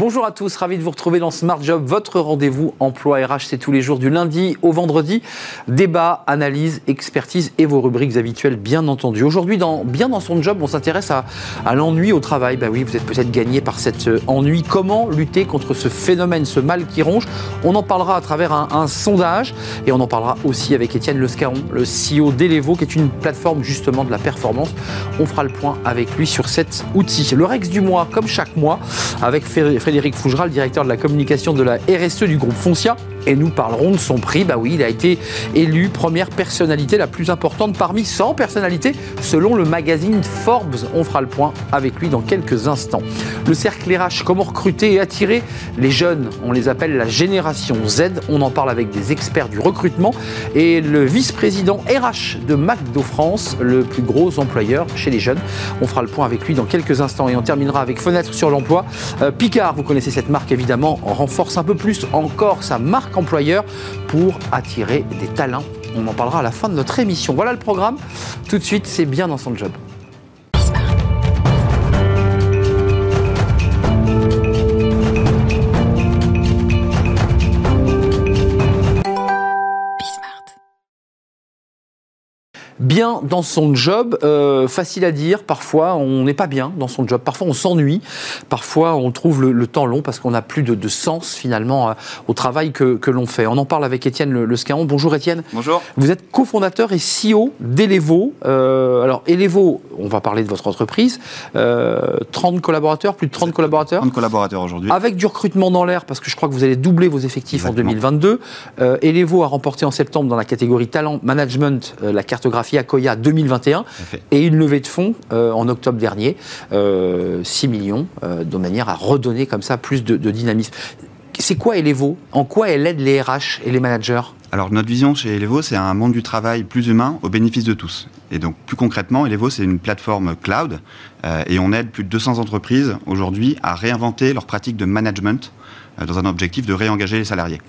Bonjour à tous, ravi de vous retrouver dans Smart Job, votre rendez-vous emploi RH, c'est tous les jours du lundi au vendredi. Débat, analyse, expertise et vos rubriques habituelles, bien entendu. Aujourd'hui, dans Bien dans son job, on s'intéresse à, l'ennui au travail. Bah oui, vous êtes peut-être gagné par cet euh, ennui. Comment lutter contre ce phénomène, ce mal qui ronge? On en parlera à travers un, sondage et on en parlera aussi avec Étienne Lescaron, le CEO d'Elevo, qui est une plateforme justement de la performance. On fera le point avec lui sur cet outil. Le Rex du mois, comme chaque mois, avec Frédéric Fougeral, directeur de la communication de la RSE du groupe Foncia. Et nous parlerons de son prix. Bah oui, il a été élu première personnalité la plus importante parmi 100 personnalités selon le magazine Forbes. On fera le point avec lui dans quelques instants. Le cercle RH, comment recruter et attirer les jeunes? On les appelle la génération Z. On en parle avec des experts du recrutement et le vice-président RH de McDo France, le plus gros employeur chez les jeunes. On fera le point avec lui dans quelques instants et on terminera avec Fenêtre sur l'emploi. Euh, Picard, vous connaissez cette marque évidemment, renforce un peu plus encore sa marque employeur pour attirer des talents. On en parlera à la fin de notre émission. Voilà le programme. Tout de suite, c'est bien dans son job. Bien dans son job. Euh, facile à dire, parfois on n'est pas bien dans son job, parfois on s'ennuie, parfois on trouve le, temps long parce qu'on n'a plus de, sens finalement euh, au travail que, l'on fait. On en parle avec Étienne Le, Scaron. Bonjour Étienne. Bonjour. Vous êtes cofondateur et CEO d'Elevo. Euh, alors Elevo, on va parler de votre entreprise. 30 collaborateurs, plus de 30 collaborateurs 30 collaborateurs aujourd'hui. Avec du recrutement dans l'air, parce que je crois que vous allez doubler vos effectifs en 2022. Elevo a remporté en septembre dans la catégorie talent management la cartographie Koya 2021 et une levée de fonds euh, en octobre dernier, 6 euh, millions, euh, de manière à redonner comme ça plus de, dynamisme. C'est quoi Elevo? En quoi elle aide les RH et les managers? Alors notre vision chez Elevo, c'est un monde du travail plus humain au bénéfice de tous. Et donc plus concrètement, Elevo, c'est une plateforme cloud et on aide plus de 200 entreprises aujourd'hui à réinventer leurs pratiques de management dans un objectif de réengager les salariés.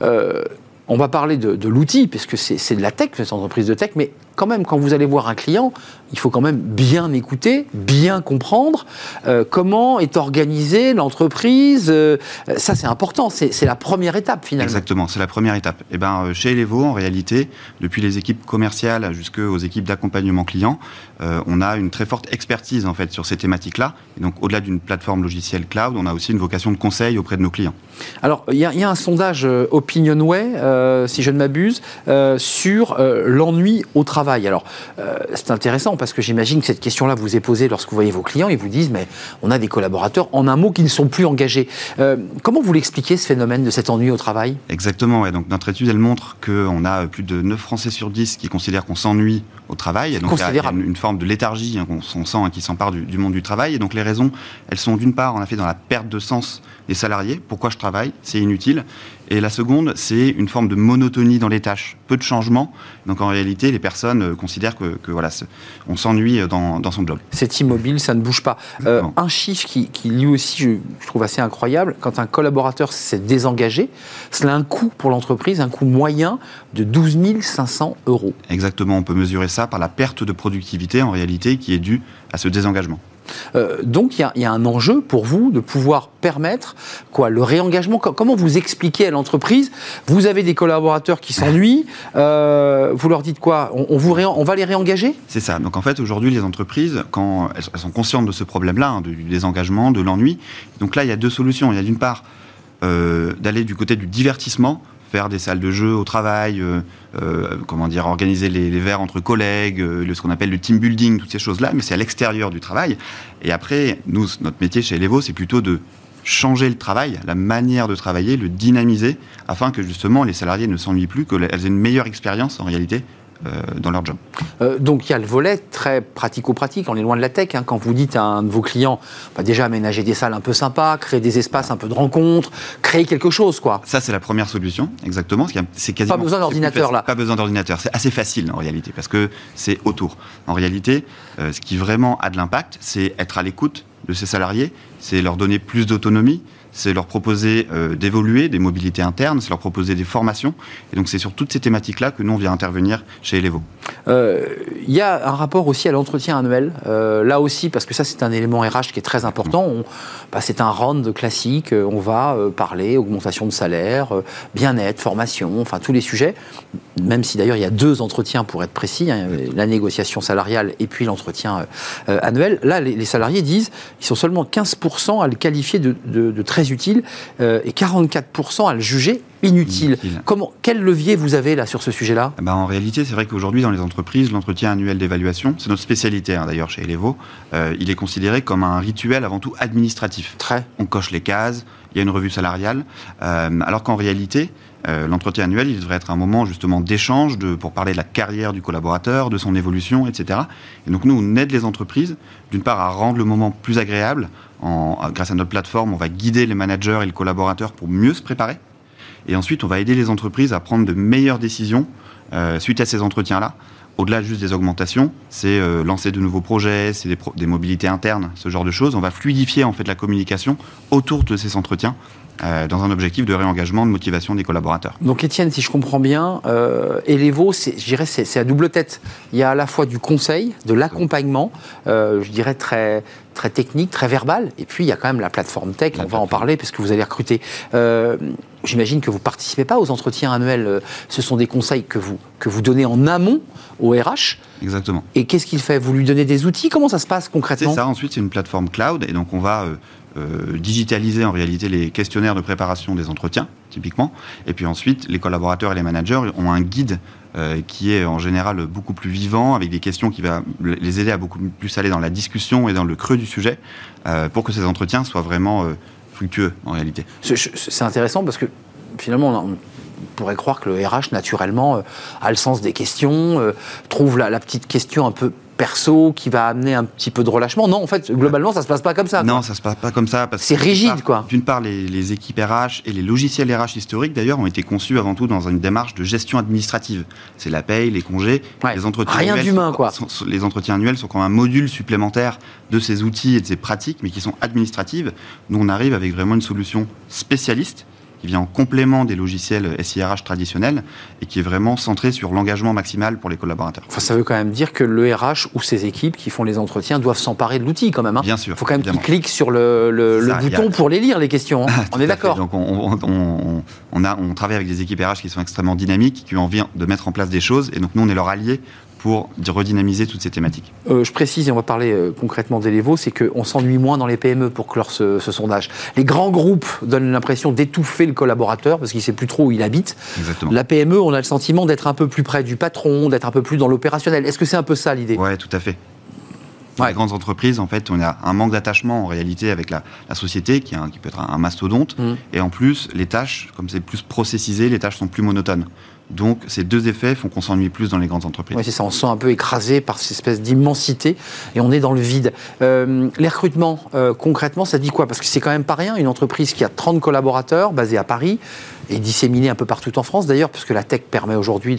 on va parler de, de l'outil, puisque c'est de la tech, cette entreprise de tech, mais quand même, quand vous allez voir un client, il faut quand même bien écouter, bien comprendre euh, comment est organisée l'entreprise. Euh, ça, c'est important. C'est la première étape, finalement. Exactement, c'est la première étape. Et eh ben, euh, chez Elevo, en réalité, depuis les équipes commerciales jusqu'aux équipes d'accompagnement client, on a une très forte expertise, en fait, sur ces thématiques-là. Et donc, au-delà d'une plateforme logicielle cloud, on a aussi une vocation de conseil auprès de nos clients. Alors, il y, a un sondage Opinionway, si je ne m'abuse, sur l'ennui au travail. Alors, euh, c'est intéressant parce que j'imagine que cette question-là vous est posée lorsque vous voyez vos clients, ils vous disent, mais on a des collaborateurs, en un mot, qui ne sont plus engagés. Euh, comment vous l'expliquez, ce phénomène de cet ennui au travail? Exactement, donc notre étude, elle montre qu'on a plus de 9 Français sur 10 qui considèrent qu'on s'ennuie au travail. Donc, il y a une, forme de léthargie hein, qu'on sent hein, qui s'empare du, du, monde du travail. Et donc, les raisons, elles sont d'une part, on a fait dans la perte de sens des salariés. Pourquoi je travaille? C'est inutile. Et la seconde, c'est une forme de monotonie dans les tâches, peu de changements. Donc en réalité, les personnes euh, considèrent que, voilà, on s'ennuie dans, son job. C'est immobile, ça ne bouge pas. Euh, un chiffre qui, lui aussi, je, trouve assez incroyable, quand un collaborateur s'est désengagé, cela a un coût pour l'entreprise, un coût moyen de 12 500 euros. Exactement, on peut mesurer ça par la perte de productivité en réalité qui est due à ce désengagement. Euh, donc il y, a un enjeu pour vous de pouvoir permettre quoi le réengagement. Comment vous expliquez à l'entreprise Vous avez des collaborateurs qui s'ennuient. Euh, vous leur dites quoi? On, va les réengager? C'est ça. Donc en fait aujourd'hui les entreprises quand elles, sont conscientes de ce problème-là, hein, du désengagement, de l'ennui. Donc là il y a deux solutions. Il y a d'une part euh, d'aller du côté du divertissement faire des salles de jeu au travail, euh, euh, comment dire, organiser les, verres entre collègues, euh, ce qu'on appelle le team building, toutes ces choses-là, mais c'est à l'extérieur du travail. Et après, nous, notre métier chez Elevo, c'est plutôt de changer le travail, la manière de travailler, le dynamiser, afin que justement les salariés ne s'ennuient plus, qu'elles aient une meilleure expérience en réalité dans leur job. Euh, donc il y a le volet très pratico-pratique, on est loin de la tech. Hein. quand vous dites à un de vos clients, bah, déjà aménager des salles un peu sympas, créer des espaces un peu de rencontres, créer quelque chose quoi. Ça c'est la première solution, exactement. C'est quasiment pas besoin d'ordinateur là. Pas besoin d'ordinateur, c'est assez facile en réalité parce que c'est autour. En réalité, euh, ce qui vraiment a de l'impact, c'est être à l'écoute de ses salariés, c'est leur donner plus d'autonomie, c'est leur proposer euh, d'évoluer, des mobilités internes, c'est leur proposer des formations. Et donc c'est sur toutes ces thématiques-là que nous, on vient intervenir chez Elevo. Euh, il y a un rapport aussi à l'entretien annuel. Euh, là aussi, parce que ça, c'est un élément RH qui est très important. Bah, c'est un round classique. Euh, on va parler augmentation de salaire, bien-être, formation, enfin tous les sujets. Même si d'ailleurs il y a deux entretiens pour être précis, hein, la négociation salariale et puis l'entretien annuel. Là, les, salariés disent ils sont seulement 15% à le qualifier de, de très utile et 44% à le juger inutile. Comment, quel levier vous avez là sur ce sujet-là? Eh ben, En réalité, c'est vrai qu'aujourd'hui, dans les entreprises, l'entretien annuel d'évaluation, c'est notre spécialité hein, d'ailleurs chez Elevo, euh, il est considéré comme un rituel avant tout administratif. Très. On coche les cases, il y a une revue salariale, euh, alors qu'en réalité, euh, l'entretien annuel, il devrait être un moment justement d'échange pour parler de la carrière du collaborateur, de son évolution, etc. Et donc nous, on aide les entreprises, d'une part, à rendre le moment plus agréable. En, grâce à notre plateforme, on va guider les managers et les collaborateurs pour mieux se préparer et ensuite, on va aider les entreprises à prendre de meilleures décisions euh, suite à ces entretiens-là. Au-delà juste des augmentations, c'est euh, lancer de nouveaux projets, c'est des, mobilités internes, ce genre de choses. On va fluidifier en fait la communication autour de ces entretiens euh, dans un objectif de réengagement, de motivation des collaborateurs. Donc Étienne, si je comprends bien, Elevo, je dirais, c'est à double tête. Il y a à la fois du conseil, de l'accompagnement, je dirais très, très technique, très verbal, et puis il y a quand même la plateforme tech, on va en parler, parce que vous allez recruter. Euh, j'imagine que vous ne participez pas aux entretiens annuels, ce sont des conseils que vous, que vous donnez en amont au RH. Exactement. Et qu'est-ce qu'il fait? Vous lui donnez des outils? Comment ça se passe concrètement? C'est ça, ensuite c'est une plateforme cloud, et donc on va euh, digitaliser en réalité les questionnaires de préparation des entretiens, typiquement. Et puis ensuite, les collaborateurs et les managers ont un guide euh, qui est en général beaucoup plus vivant, avec des questions qui va les aider à beaucoup plus aller dans la discussion et dans le creux du sujet, euh, pour que ces entretiens soient vraiment en réalité. C'est intéressant parce que finalement, on pourrait croire que le RH, naturellement, a le sens des questions, trouve la, petite question un peu perso qui va amener un petit peu de relâchement. Non, en fait, globalement, ça se passe pas comme ça. Non, ça se passe pas comme ça. C'est rigide, quoi. D'une part, les, équipes RH et les logiciels RH historiques, d'ailleurs, ont été conçus avant tout dans une démarche de gestion administrative. C'est la paye, les congés, les entretiens Rien d'humain, quoi. les entretiens annuels sont comme un module supplémentaire de ces outils et de ces pratiques, mais qui sont administratives. Nous, on arrive avec vraiment une solution spécialiste qui vient en complément des logiciels SIRH traditionnels et qui est vraiment centré sur l'engagement maximal pour les collaborateurs. Enfin, ça veut quand même dire que le RH ou ses équipes qui font les entretiens doivent s'emparer de l'outil quand même. Hein. Bien sûr. Il faut quand même qu'ils cliquent sur le, bouton pour les lire, les questions. Hein. on est d'accord. Donc on, on, a, on travaille avec des équipes RH qui sont extrêmement dynamiques, qui ont envie de mettre en place des choses. Et donc nous, on est leur allié pour redynamiser toutes ces thématiques. Euh, je précise, et on va parler euh, concrètement d'Elevo, c'est qu'on s'ennuie moins dans les PME pour clore ce, sondage. Les grands groupes donnent l'impression d'étouffer le collaborateur parce qu'il ne sait plus trop où il habite. Exactement. La PME, on a le sentiment d'être un peu plus près du patron, d'être un peu plus dans l'opérationnel. Est-ce que c'est un peu ça l'idée? Oui, tout à fait. Dans les grandes entreprises, en fait, on a un manque d'attachement en réalité avec la, société, qui, qui, peut être un, mastodonte. Mmh. Et en plus, les tâches, comme c'est plus processisé, les tâches sont plus monotones. Donc ces deux effets font qu'on s'ennuie plus dans les grandes entreprises. Oui, c'est ça, on se sent un peu écrasé par cette espèce d'immensité et on est dans le vide. Euh, les recrutements, euh, concrètement, ça dit quoi? Parce que c'est quand même pas rien, une entreprise qui a 30 collaborateurs basée à Paris et disséminée un peu partout en France d'ailleurs, puisque la tech permet aujourd'hui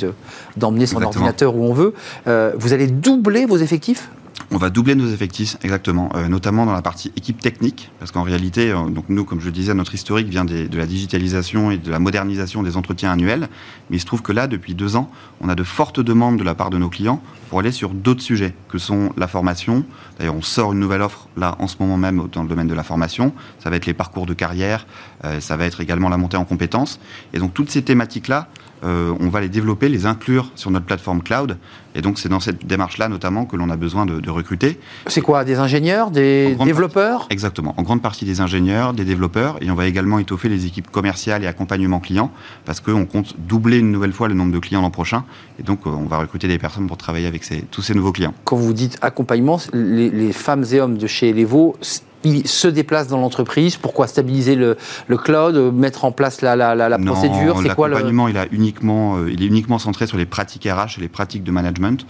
d'emmener son ordinateur où on veut. Euh, vous allez doubler vos effectifs? On va doubler nos effectifs, exactement, euh, notamment dans la partie équipe technique, parce qu'en réalité, euh, donc nous, comme je disais, notre historique vient de la digitalisation et de la modernisation des entretiens annuels, mais il se trouve que là, depuis deux ans, on a de fortes demandes de la part de nos clients pour aller sur d'autres sujets, que sont la formation. D'ailleurs, on sort une nouvelle offre là en ce moment même dans le domaine de la formation. Ça va être les parcours de carrière, euh, ça va être également la montée en compétences. Et donc toutes ces thématiques-là, euh, on va les développer, les inclure sur notre plateforme cloud. Et donc, c'est dans cette démarche-là, notamment, que l'on a besoin de, recruter. C'est quoi Des ingénieurs Des développeurs Exactement. En grande partie des ingénieurs, des développeurs. Et on va également étoffer les équipes commerciales et accompagnement client, parce qu'on compte doubler une nouvelle fois le nombre de clients l'an prochain. Et donc, euh, on va recruter des personnes pour travailler avec tous ces nouveaux clients. Quand vous dites accompagnement, les, les femmes et hommes de chez Elevo il se déplace dans l'entreprise Pourquoi stabiliser le, cloud, mettre en place la, la, la, procédure C'est quoi L'accompagnement, il, uniquement, euh, il est uniquement centré sur les pratiques RH et les pratiques de management.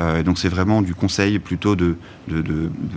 Euh, donc c'est vraiment du conseil plutôt de,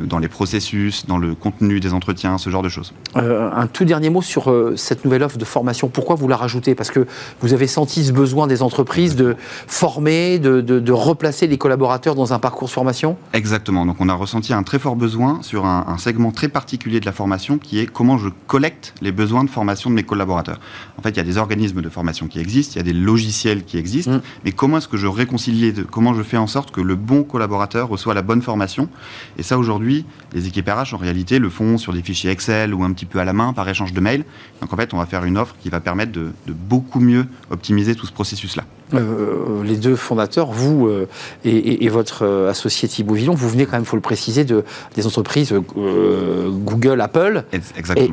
dans les processus, dans le contenu des entretiens, ce genre de choses. Euh, un tout dernier mot sur euh, cette nouvelle offre de formation. Pourquoi vous la rajoutez? Parce que vous avez senti ce besoin des entreprises de former, de, replacer les collaborateurs dans un parcours de formation? Exactement. Donc on a ressenti un très fort besoin sur un, segment très particulier de la formation qui est comment je collecte les besoins de formation de mes collaborateurs. En fait, il y a des organismes de formation qui existent, il y a des logiciels qui existent, mm. mais comment est-ce que je réconcilie, comment je fais en sorte que le bon collaborateur reçoit la bonne formation Et ça, aujourd'hui, les équipes RH, en réalité, le font sur des fichiers Excel ou un petit peu à la main par échange de mails. Donc, en fait, on va faire une offre qui va permettre de, beaucoup mieux optimiser tout ce processus-là. Euh, les deux fondateurs, vous euh, et, votre euh, associé Thibaut Villon, vous venez quand même, il faut le préciser, de, des entreprises Google, Apple,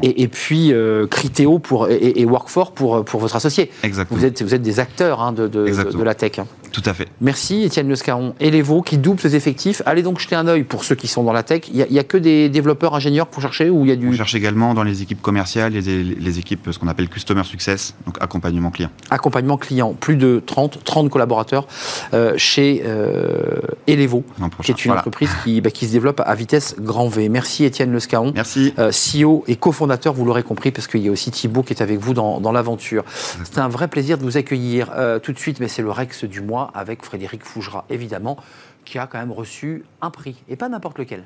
et, puis Criteo pour, et, Workforce pour, pour votre associé. Exactement. Vous êtes, vous êtes des acteurs hein, de, de, la tech. Hein. Tout à fait. Merci Étienne Lescaron. Et les qui doublent ses effectifs. Allez donc jeter un œil pour ceux qui sont dans la tech. Il n'y a, que des développeurs ingénieurs pour chercher ou il y a du... On cherche également dans les équipes commerciales, les, les équipes, ce qu'on appelle Customer Success, donc accompagnement client. Accompagnement client, plus de 30, 30 collaborateurs euh, chez euh, Elevo, qui est une entreprise qui, bah, qui, se développe à vitesse grand V. Merci Étienne Lescaron. Merci. Euh, CEO et cofondateur, vous l'aurez compris, parce qu'il y a aussi Thibaut qui est avec vous dans, dans l'aventure. C'est un vrai plaisir de vous accueillir. Euh, tout de suite, mais c'est le Rex du mois avec Frédéric Fougera, évidemment, qui a quand même reçu un prix, et pas n'importe lequel.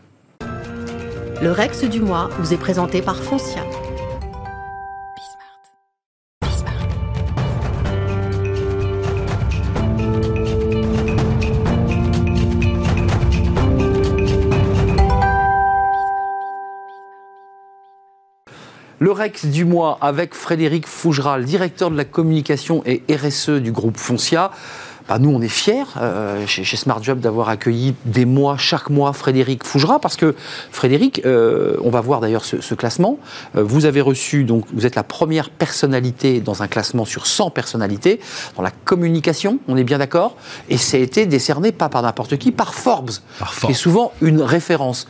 Le Rex du mois vous est présenté par Foncia. Le Rex du mois avec Frédéric Fougeral, directeur de la communication et RSE du groupe Foncia. Bah, nous, on est fiers euh, chez, Smart Job d'avoir accueilli des mois, chaque mois, Frédéric Fougera, parce que Frédéric, euh, on va voir d'ailleurs ce, classement. Euh, vous avez reçu, donc, vous êtes la première personnalité dans un classement sur 100 personnalités dans la communication, on est bien d'accord, et ça a été décerné pas par n'importe qui, par Forbes, par Forbes. qui est souvent une référence.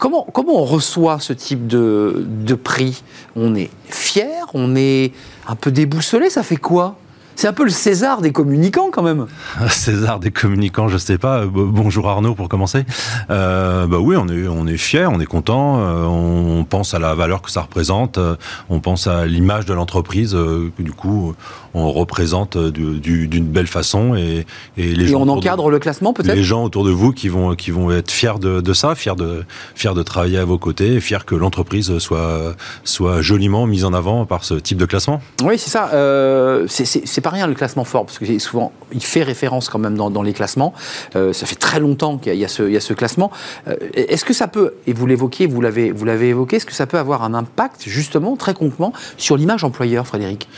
Comment, on reçoit ce type de, de prix? On est fier, on est un peu déboussolé, ça fait quoi? C'est un peu le César des communicants quand même. César des communicants, je sais pas. Bonjour Arnaud pour commencer. Euh, bah oui, on est on est fier, on est content. Euh, on pense à la valeur que ça représente. Euh, on pense à l'image de l'entreprise que du coup on représente d'une belle façon et, et les et on encadre le classement peut-être. Les gens autour de vous qui vont qui vont être fiers de, de ça, fiers de fiers de travailler à vos côtés, fiers que l'entreprise soit soit joliment mise en avant par ce type de classement. Oui, c'est ça. c'est pas rien le classement Forbes, parce que souvent, il fait référence quand même dans, les classements. Euh, ça fait très longtemps qu'il y, a ce classement. Euh, est-ce que ça peut, et vous l'évoquiez, vous l'avez évoqué, est-ce que ça peut avoir un impact, justement, très concrètement, sur l'image employeur, Frédéric?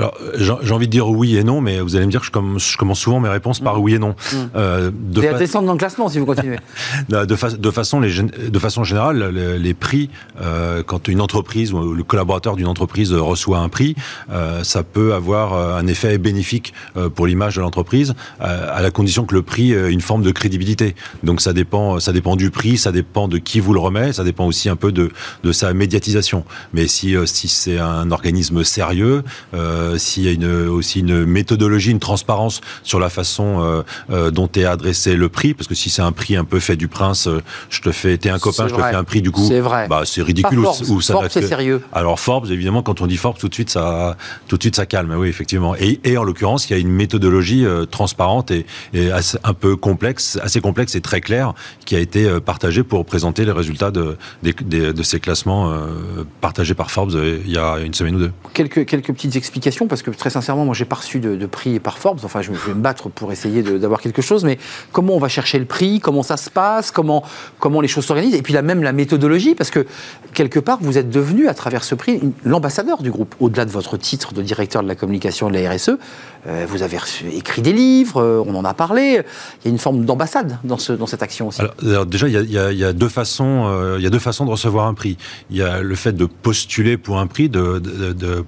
Alors, j'ai envie de dire oui et non, mais vous allez me dire que je, commence, souvent mes réponses par mm. oui et non. Mmh. Euh, de à descendre dans le classement si vous continuez. de, de, façon, les, de façon générale, les, prix, euh, quand une entreprise ou le collaborateur d'une entreprise reçoit un prix, euh, ça peut avoir un effet bénéfique euh, pour l'image de l'entreprise, à la condition que le prix ait une forme de crédibilité. Donc ça dépend, ça dépend du prix, ça dépend de qui vous le remet, ça dépend aussi un peu de, de sa médiatisation. Mais si, si c'est un organisme sérieux, euh, s'il y a une, aussi une méthodologie, une transparence sur la façon euh, euh, dont est adressé le prix, parce que si c'est un prix un peu fait du prince, je te fais, t'es un copain, je te fais un prix du coup, c'est vrai, bah c'est ridicule. Ou, ça Forbes, c'est sérieux. Alors Forbes, évidemment, quand on dit Forbes, tout de suite ça, tout de suite ça calme, oui effectivement. Et, et en l'occurrence, il y a une méthodologie transparente et, et un peu complexe, assez complexe et très claire, qui a été partagée pour présenter les résultats de, de, de ces classements partagés par Forbes il y a une semaine ou deux. Quelques, quelques petites explications parce que très sincèrement, moi, j'ai pas reçu de, prix par Forbes. Enfin, je, vais me battre pour essayer d'avoir quelque chose. Mais comment on va chercher le prix? Comment ça se passe? Comment, comment les choses s'organisent? Et puis là, même la méthodologie, parce que quelque part, vous êtes devenu, à travers ce prix, l'ambassadeur du groupe. Au-delà de votre titre de directeur de la communication de la RSE, euh, vous avez écrit des livres, euh, on en a parlé. Il y a une forme d'ambassade dans, ce, dans cette action aussi. Alors, déjà, il y, a, il, y a, deux façons, euh, il y a deux façons de recevoir un prix. Il y a le fait de postuler pour un prix, de, de,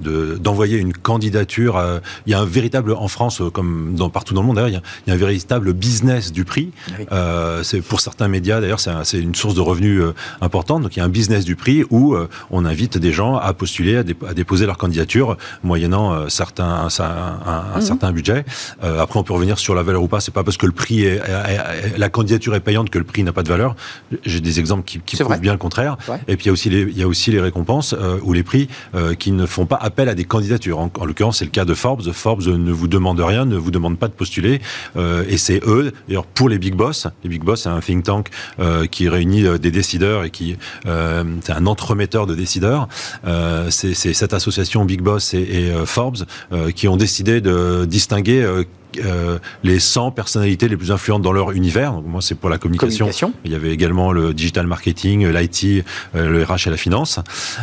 de, d'envoyer une candidature. il y a un véritable, en France, comme dans, partout dans le monde d'ailleurs, il, y a un véritable business du prix. c'est pour certains médias d'ailleurs, c'est une source de revenus importante. Donc il y a un business du prix où on invite des gens à postuler, à, déposer leur candidature, moyennant certains certain, un, un, mhm. certain budget. Euh, après, on peut revenir sur la valeur ou pas. C'est pas parce que le prix est, la candidature est payante que le prix n'a pas de valeur. J'ai des exemples qui, qui prouvent bien le contraire. Et puis il y a aussi les, il y a aussi les récompenses euh, ou les prix euh, qui ne font pas appel à des candidatures. En, l'occurrence, c'est le cas de Forbes. Forbes ne vous demande rien, ne vous demande pas de postuler. Et c'est eux, d'ailleurs, pour les big boss. Les big boss, c'est un think tank qui réunit des décideurs et qui c'est un entremetteur de décideurs. c'est cette association Big Boss et, et Forbes qui ont décidé de distinguer euh, les 100 personnalités les plus influentes dans leur univers. Donc, moi, c'est pour la communication. Il y avait également le digital marketing, l'IT, euh, le RH et la finance.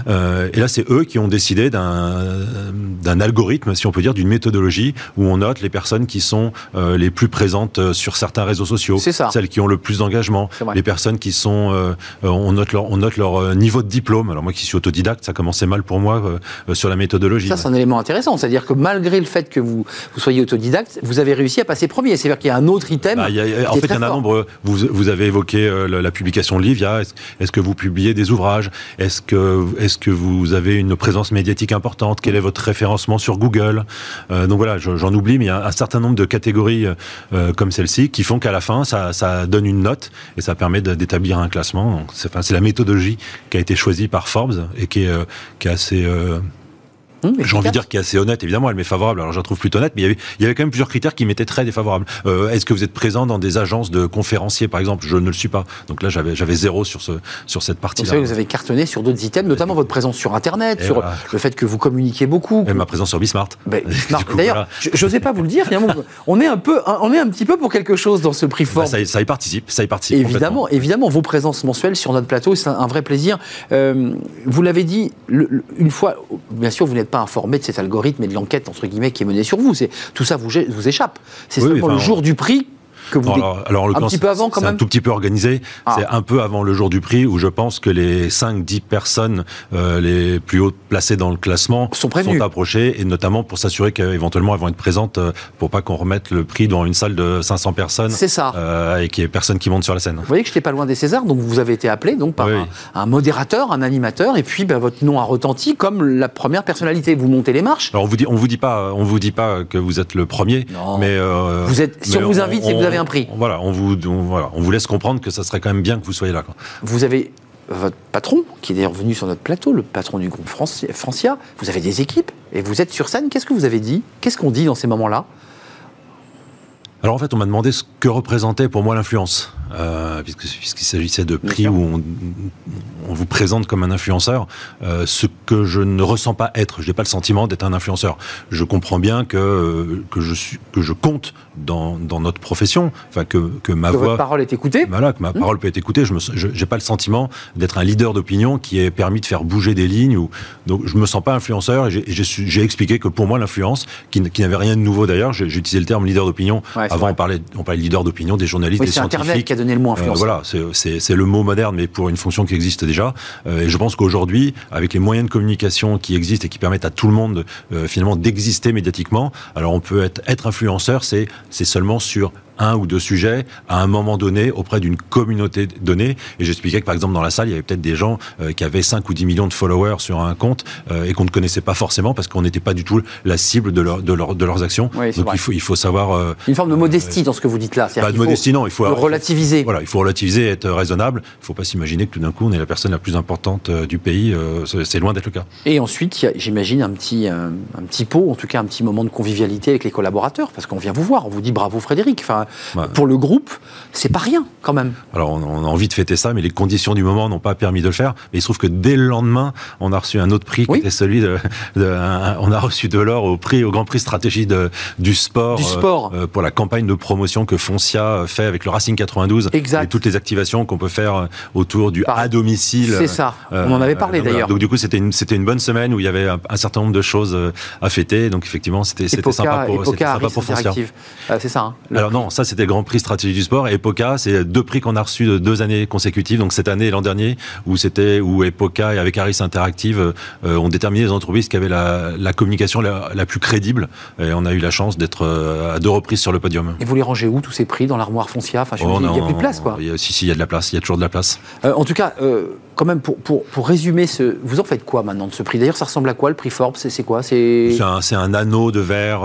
Euh, et là, c'est eux qui ont décidé d'un algorithme, si on peut dire, d'une méthodologie où on note les personnes qui sont les plus présentes sur certains réseaux sociaux, ça. celles qui ont le plus d'engagement, les personnes qui sont, on note leur, on note leur niveau de diplôme. Alors moi, qui suis autodidacte, ça commençait mal pour moi sur la méthodologie. Ça, c'est un élément intéressant, c'est-à-dire que malgré le fait que vous, vous soyez autodidacte, vous avez avez réussi à passer premier. C'est-à-dire qu'il y a un autre item. Bah, en fait, il y en a nombre. Vous, vous avez évoqué euh, la, publication de livres. Est-ce que vous publiez des ouvrages? Est-ce que, est que vous avez une présence médiatique importante? Quel est votre référencement sur Google? Euh, Donc voilà, j'en oublie, mais il y a un certain nombre de catégories euh, comme celle-ci qui font qu'à la fin, ça, ça, donne une note et ça permet d'établir un classement. C'est enfin, la méthodologie qui a été choisie par Forbes et qui est, qui est assez Mmh, J'ai envie de dire qu'elle est assez honnête, évidemment, elle m'est favorable, alors je la trouve plutôt honnête, mais il y avait, il y avait quand même plusieurs critères qui m'étaient très défavorables. Euh, Est-ce que vous êtes présent dans des agences de conférenciers, par exemple? Je ne le suis pas. Donc là, j'avais, zéro sur, ce, sur cette partie-là. Vous vous avez cartonné sur d'autres items, notamment votre présence sur Internet, sur le fait que vous communiquez beaucoup. Et ma présence sur Bismart. D'ailleurs, je n'osais pas vous le dire, on est un peu, on est un petit peu pour quelque chose dans ce prix fort. ça, y participe, ça y participe. Évidemment, évidemment, vos présences mensuelles sur notre plateau, c'est un, vrai plaisir. Euh, vous l'avez dit, une fois, bien sûr, vous n'êtes pas informé de cet algorithme et de l'enquête, entre guillemets, qui est menée sur vous. Tout ça vous, vous échappe. C'est seulement le jour du prix que vous alors, un petit peu avant quand même un tout petit peu organisé. Ah. C'est un peu avant le jour du prix où je pense que les 5-10 personnes euh, les plus hautes placées dans le classement sont, sont approchées et notamment pour s'assurer qu'éventuellement elles vont être présentes euh, pour pas qu'on remette le prix dans une salle de 500 personnes. C'est ça. Euh, et qu'il n'y ait personne qui monte sur la scène. Vous voyez que je n'étais pas loin des Césars, donc vous avez été appelé donc par un, modérateur, un animateur, et puis ben, votre nom a retenti comme la première personnalité. Vous montez les marches. Alors on vous dit, on vous dit pas, on vous dit pas que vous êtes le premier, non. mais vous êtes. Si on, vous invite, c'est que vous avez un prix. Voilà, on vous, voilà, on vous laisse comprendre que ça serait quand même bien que vous soyez là. Vous avez votre patron, qui est d'ailleurs venu sur notre plateau, le patron du groupe Francia, vous avez des équipes et vous êtes sur scène. Qu'est-ce que vous avez dit? Qu'est-ce qu'on dit dans ces moments-là? Alors en fait, on m'a demandé ce que représentait pour moi l'influence, euh, puisqu'il s'agissait de prix où on, on, vous présente comme un influenceur, euh, ce que je ne ressens pas être. Je n'ai pas le sentiment d'être un influenceur. Je comprends bien que que je suis que je compte dans, dans notre profession, enfin que que ma que voix, votre parole est écoutée. Voilà, que ma mmh. parole peut être écoutée. Je n'ai pas le sentiment d'être un leader d'opinion qui est permis de faire bouger des lignes. Ou, donc je me sens pas influenceur. Et j'ai expliqué que pour moi l'influence, qui, qui n'avait rien de nouveau d'ailleurs, j'ai utilisé le terme leader d'opinion. Avant, on parlait, on parlait de leader d'opinion, des journalistes, des scientifiques. Qui a donné le mot influence. Euh, voilà, c'est le mot moderne, mais pour une fonction qui existe déjà. Euh, et je pense qu'aujourd'hui, avec les moyens de communication qui existent et qui permettent à tout le monde euh, finalement d'exister médiatiquement, alors on peut être, être influenceur, c'est seulement sur un ou deux sujets à un moment donné auprès d'une communauté donnée. Et j'expliquais que par exemple dans la salle, il y avait peut-être des gens euh, qui avaient 5 ou 10 millions de followers sur un compte euh, et qu'on ne connaissait pas forcément parce qu'on n'était pas du tout la cible de, leur, de, leur, de leurs actions. Donc il faut, il faut savoir... Euh, Une forme de modestie dans ce que vous dites là. Pas de modestie, non. Il faut relativiser. Voilà, il faut relativiser et être raisonnable. Il ne faut pas s'imaginer que tout d'un coup on est la personne la plus importante du pays. C'est loin d'être le cas. Et ensuite, j'imagine un petit, un, petit pot, en tout cas un petit moment de convivialité avec les collaborateurs parce qu'on vient vous voir, on vous dit bravo Frédéric. Enfin, pour le groupe, c'est pas rien quand même. Alors on, a envie de fêter ça, mais les conditions du moment n'ont pas permis de le faire. Mais il se trouve que dès le lendemain, on a reçu un autre prix qui était celui de, on a reçu de l'or au prix, au Grand Prix stratégie de, du sport, du sport. Euh, pour la campagne de promotion que Foncia fait avec le Racing 92 exact. et toutes les activations qu'on peut faire autour du à domicile. C'est ça. on en avait parlé d'ailleurs. Donc du coup c'était une c'était une bonne semaine où il y avait un, certain nombre de choses euh, à fêter. Donc effectivement c'était c'était sympa pour, sympa pour Foncia. Euh, c'est ça. Hein, Alors non, ça c'était Grand Prix stratégie du sport. Epoca, c'est deux prix qu'on a reçus de deux années consécutives, donc cette année et l'an dernier, où c'était où Epoca et avec Harris Interactive euh, ont déterminé les entreprises qui avaient la, communication la, plus crédible. Et on a eu la chance d'être euh, à deux reprises sur le podium. Et vous les rangez où tous ces prix dans l'armoire foncière? Enfin, je oh, il n'y a plus de place, quoi. si, si, il y a de la place. Il y a toujours de la place. Euh, en tout cas, quand même, pour, pour, pour, résumer, ce, vous en faites quoi maintenant de ce prix? D'ailleurs, ça ressemble à quoi le prix Forbes? C'est quoi? C'est un, un, anneau de verre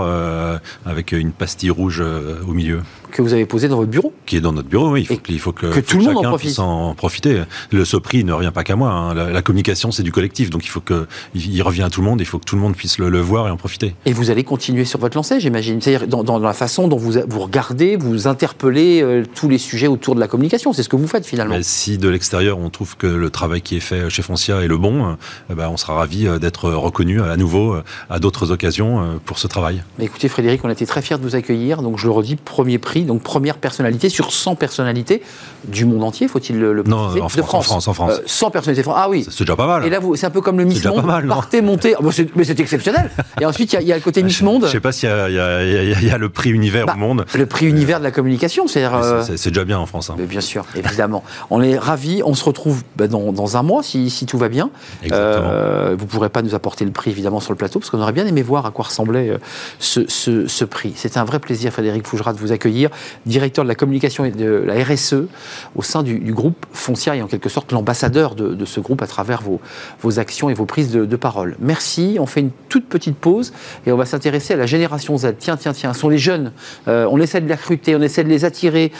avec une pastille rouge au milieu. Que vous avez posé dans votre bureau Qui est dans notre bureau, oui. Il faut, il faut que, que tout le monde en profite. en profiter. Le, ce prix ne revient pas qu'à moi. Hein. La, la, communication, c'est du collectif. Donc il faut que il, revient à tout le monde. Il faut que tout le monde puisse le, le voir et en profiter. Et vous allez continuer sur votre lancée, j'imagine. C'est-à-dire dans, dans, la façon dont vous, vous regardez, vous interpellez euh, tous les sujets autour de la communication. C'est ce que vous faites finalement. Mais si de l'extérieur, on trouve que le travail qui est fait chez Foncia est le bon, eh ben, on sera ravi d'être reconnu à nouveau à d'autres occasions pour ce travail. Mais écoutez Frédéric, on a été très fiers de vous accueillir. Donc je le redis, premier prix, donc première personnalité sur 100 personnalités du monde entier, faut-il le, le Non, en, de France, en France. En France. Euh, 100 personnalités France. Ah oui. C'est déjà pas mal. Et là, c'est un peu comme le Miss Monde. Pas mal, partez, montez. Oh, mais c'est exceptionnel. Et ensuite, il y, y, a le côté Miss Monde. Je sais pas s'il y, y, y, a le prix univers bah, au monde. Le prix univers de la communication, c'est. Euh... C'est déjà bien en France. Hein. Mais bien sûr, évidemment. on est ravis. On se retrouve bah, dans, dans, un mois si, si, tout va bien. Exactement. Euh, vous pourrez pas nous apporter le prix évidemment sur le plateau parce qu'on aurait bien aimé voir à quoi ressemblait euh, ce, ce, ce prix. C'était un vrai plaisir, Frédéric Fougera, de vous accueillir, directeur de la communication et de la RSE au sein du, groupe Foncia et en quelque sorte l'ambassadeur de, ce groupe à travers vos, vos actions et vos prises de, parole. Merci. On fait une toute petite pause et on va s'intéresser à la génération Z. Tiens, tiens, tiens, ce sont les jeunes. Euh, on essaie de les recruter, on essaie de les attirer,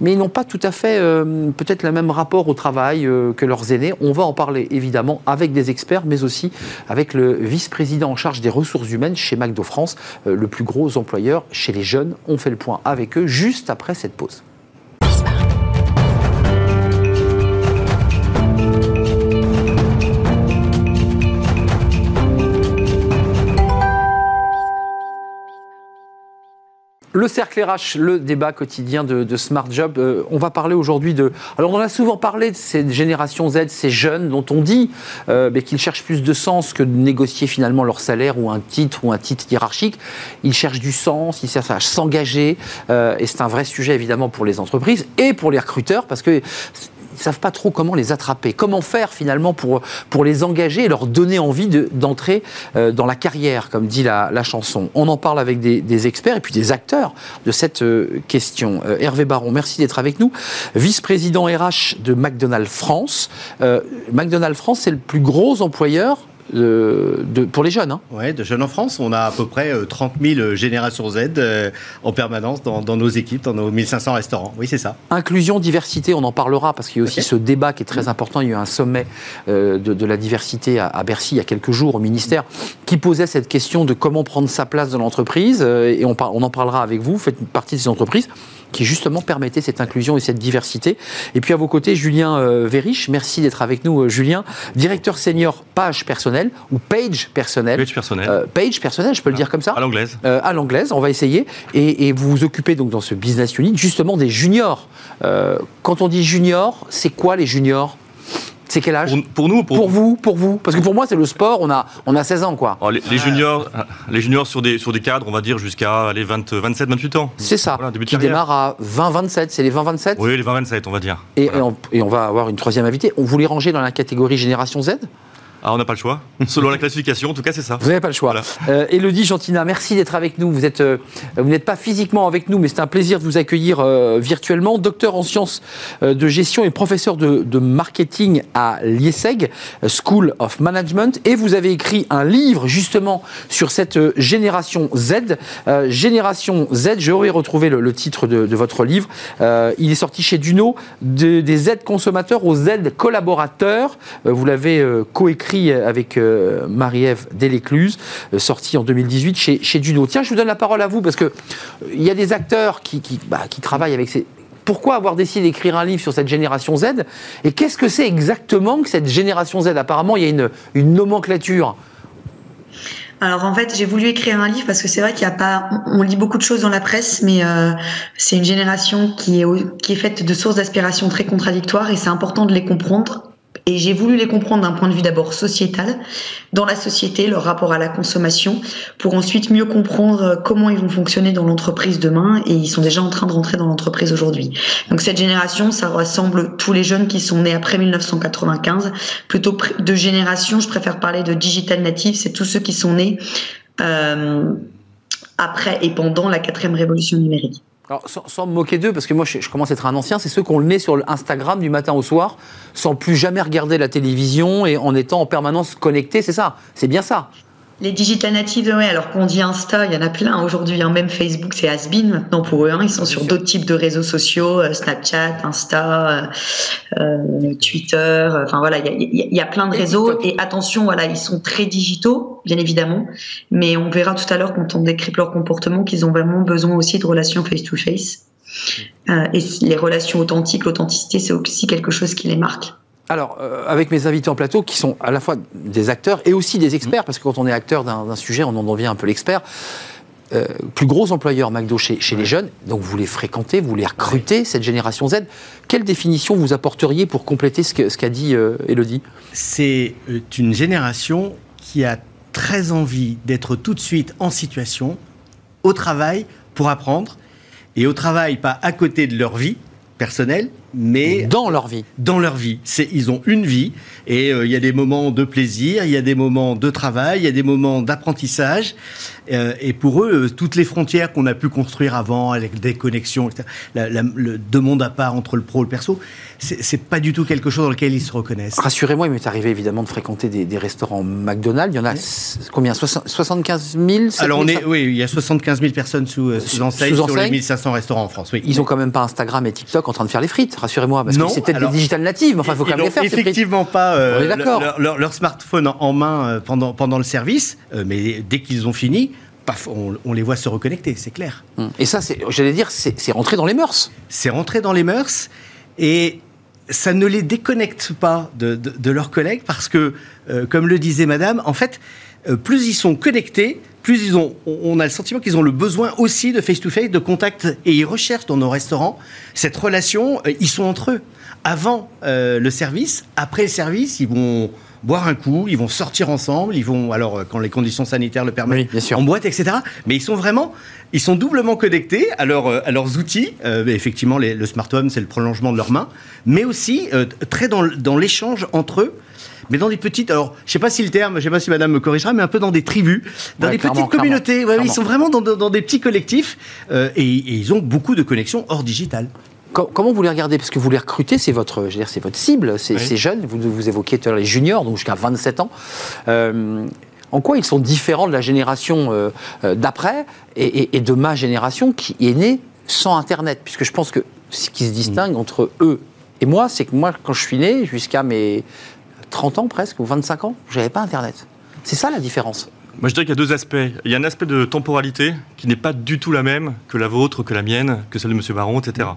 mais ils n'ont pas tout à fait euh, peut-être le même rapport au travail euh, que leurs aînés. On va en parler évidemment avec des experts, mais aussi avec le vice-président en charge des ressources humaines chez McDo France, le plus gros employeur chez les jeunes. On fait le point avec eux juste après cette pause. Le cercle RH, le débat quotidien de, Smart Job. Euh, on va parler aujourd'hui de. Alors, on a souvent parlé de cette génération Z, ces jeunes dont on dit euh, qu'ils cherchent plus de sens que de négocier finalement leur salaire ou un titre ou un titre hiérarchique. Ils cherchent du sens, ils cherchent à s'engager. Euh, et c'est un vrai sujet évidemment pour les entreprises et pour les recruteurs parce que ils ne savent pas trop comment les attraper. Comment faire finalement pour, pour les engager et leur donner envie d'entrer de, euh, dans la carrière, comme dit la, chanson. On en parle avec des, experts et puis des acteurs de cette euh, question. Euh, Hervé Baron, merci d'être avec nous. Vice-président RH de McDonald's France. McDonald's France, c'est le plus gros employeur de, pour les jeunes. Hein. Oui, de jeunes en France. On a à peu près 30 000 générations Z euh, en permanence dans, dans, nos équipes, dans nos 1500 restaurants. Oui, c'est ça. Inclusion, diversité, on en parlera parce qu'il y a aussi okay. ce débat qui est très important. Il y a eu un sommet euh, de, de, la diversité à, à, Bercy il y a quelques jours au ministère qui posait cette question de comment prendre sa place dans l'entreprise. Euh, et on, on, en parlera avec vous. Vous faites partie de ces entreprises qui justement permettaient cette inclusion et cette diversité. Et puis à vos côtés, Julien euh, Vérich. Merci d'être avec nous, euh, Julien. Directeur senior page personnelle ou page personnel. Page personnel. Euh, page personnel, je peux le dire comme ça À l'anglaise. Euh, à l'anglaise, on va essayer. Et, et, vous vous occupez donc dans ce business unit justement des juniors. Euh, quand on dit junior, c'est quoi les juniors? C'est quel âge pour, pour, nous pour... pour... vous Pour vous Parce que pour moi, c'est le sport, on a, on a 16 ans, quoi. Alors, les, les, juniors, les juniors sur des, sur des cadres, on va dire jusqu'à les 20, 27, 28 ans. C'est ça, voilà, qui démarre à 20, 27, c'est les 20, 27 Oui, les 20, 27, on va dire. Et, voilà. et, on, et, on, va avoir une troisième invitée. On vous les ranger dans la catégorie Génération Z ah, on n'a pas le choix. Selon la classification, en tout cas, c'est ça. Vous n'avez pas le choix. Voilà. Euh, Elodie Gentina, merci d'être avec nous. Vous êtes, euh, vous n'êtes pas physiquement avec nous, mais c'est un plaisir de vous accueillir euh, virtuellement. Docteur en sciences euh, de gestion et professeur de, de marketing à l'IESEG, School of Management. Et vous avez écrit un livre justement sur cette euh, génération Z. Euh, génération Z, j'aurais retrouvé le, le, titre de, de, votre livre. Euh, il est sorti chez Duno, de, des Z consommateurs aux Z collaborateurs. vous l'avez coécrit avec euh, Marie-Ève Delécluse, euh, sorti en 2018 chez, chez. Tiens, je vous donne la parole à vous, parce qu'il euh, y a des acteurs qui, bah, qui travaillent avec ces... Pourquoi avoir décidé d'écrire un livre sur cette génération Z? Et qu'est-ce que c'est exactement que cette génération Z? Apparemment, il y a une, une nomenclature. Alors en fait, j'ai voulu écrire un livre parce que c'est vrai qu'il y a pas, on lit beaucoup de choses dans la presse, mais euh, c'est une génération qui est, qui est faite de sources d'aspiration très contradictoires et c'est important de les comprendre et j'ai voulu les comprendre d'un point de vue d'abord sociétal, dans la société, leur rapport à la consommation, pour ensuite mieux comprendre comment ils vont fonctionner dans l'entreprise demain. Et ils sont déjà en train de rentrer dans l'entreprise aujourd'hui. Donc cette génération, ça ressemble tous les jeunes qui sont nés après 1995. Plutôt de génération, je préfère parler de digital native, c'est tous ceux qui sont nés euh, après et pendant la quatrième révolution numérique. Alors, sans, me moquer d'eux, parce que moi je, je commence à être un ancien, c'est ceux qu'on le nez sur Instagram du matin au soir, sans plus jamais regarder la télévision et en étant en permanence connecté, c'est ça C'est bien ça Les digital natives, ouais, alors qu'on dit Insta, il y en a plein aujourd'hui. hein. Même Facebook, c'est has-been maintenant pour eux. hein. Ils sont sur d'autres types de réseaux sociaux, euh, Snapchat, Insta, euh, euh, Twitter. Enfin voilà, il y a, y y plein de réseaux. Et attention, voilà, ils sont très digitaux, bien évidemment. Mais on verra tout à l'heure quand on décrypte leur comportement qu'ils ont vraiment besoin aussi de relations face-to-face. Euh, et les relations authentiques, l'authenticité, c'est aussi quelque chose qui les marque. Alors, euh, avec mes invités en plateau, qui sont à la fois des acteurs et aussi des experts, parce que quand on est acteur d'un sujet, on en devient un peu l'expert. Euh, plus gros employeur McDo chez, chez les jeunes, donc vous les fréquentez, vous les recrutez, cette génération Z. Quelle définition vous apporteriez pour compléter ce qu'a dit euh, Elodie? C'est une génération qui a très envie d'être tout de suite en situation, au travail, pour apprendre. Et au travail, pas à côté de leur vie personnelle, mais Dans leur vie. dans leur vie. C'est, ils ont une vie et euh, il y a des moments de plaisir, il y a des moments de travail, il y a des moments d'apprentissage. Euh, et pour eux, euh, toutes les frontières qu'on a pu construire avant, avec des connexions, etc., la- la- le deux mondes à part entre le pro et le perso, c'est, pas du tout quelque chose dans lequel ils se reconnaissent. Rassurez-moi, il m'est arrivé évidemment de fréquenter des, des restaurants McDonald's. Il y en a combien? 60 75 000 7 Alors, on 000, est, oui, il y a 75 000 personnes sous, sous Sous- enseigne sur les enseigne 1500 restaurants en France. Oui. Ils ont quand même pas Instagram et TikTok en train de faire les frites, rassurez-moi, parce Non, que c'est peut-être des digital natives, mais enfin, il faut quand même les faire, effectivement pas euh, leur, leur- leur smartphone en, main euh, pendant, pendant le service, euh, mais dès qu'ils ont fini, paf, on, on les voit se reconnecter, c'est clair. Hum. Et ça, j'allais dire, c'est rentré dans les mœurs. C'est rentré dans les mœurs et ça ne les déconnecte pas de, de- de leurs collègues parce que, euh, comme le disait Madame, en fait, plus ils sont connectés, plus ils ont, on a le sentiment qu'ils ont le besoin aussi de face-to-face, de contact, et ils recherchent dans nos restaurants cette relation. euh, ils sont entre eux. Avant euh, le service, après le service, ils vont boire un coup, ils vont sortir ensemble, ils vont, alors euh, quand les conditions sanitaires le permettent, Oui, bien sûr. en boîte, etc. Mais ils sont vraiment, ils sont doublement connectés à, leur, euh, à leurs outils. Euh, effectivement, les- le smartphone, c'est le prolongement de leurs mains, mais aussi euh, très dans, dans l'échange entre eux. Mais dans des petites, alors je sais pas si le terme, je sais pas si Madame me corrigera, mais un peu dans des tribus, dans Ouais, des petites communautés. Ouais, ils sont vraiment dans, des petits collectifs euh, et, et ils ont beaucoup de connexions hors digital. Com- Comment vous les regardez? Parce que vous les recrutez, c'est votre, je c'est votre cible, c'est Oui. ces jeunes. Vous, vous évoquiez tout à l'heure les juniors, donc jusqu'à 27 ans. Euh, en quoi ils sont différents de la génération euh, d'après et, et- et de ma génération qui est née sans Internet? Puisque je pense que ce qui se distingue entre eux et moi, c'est que moi, quand je suis né, jusqu'à mes 30 ans presque, ou 25 ans, j'avais pas Internet. C'est ça la différence. Moi, je dirais qu'il y a deux aspects. Il y a un aspect de temporalité qui n'est pas du tout la même que la vôtre, que la mienne, que celle de M. Baron, etc.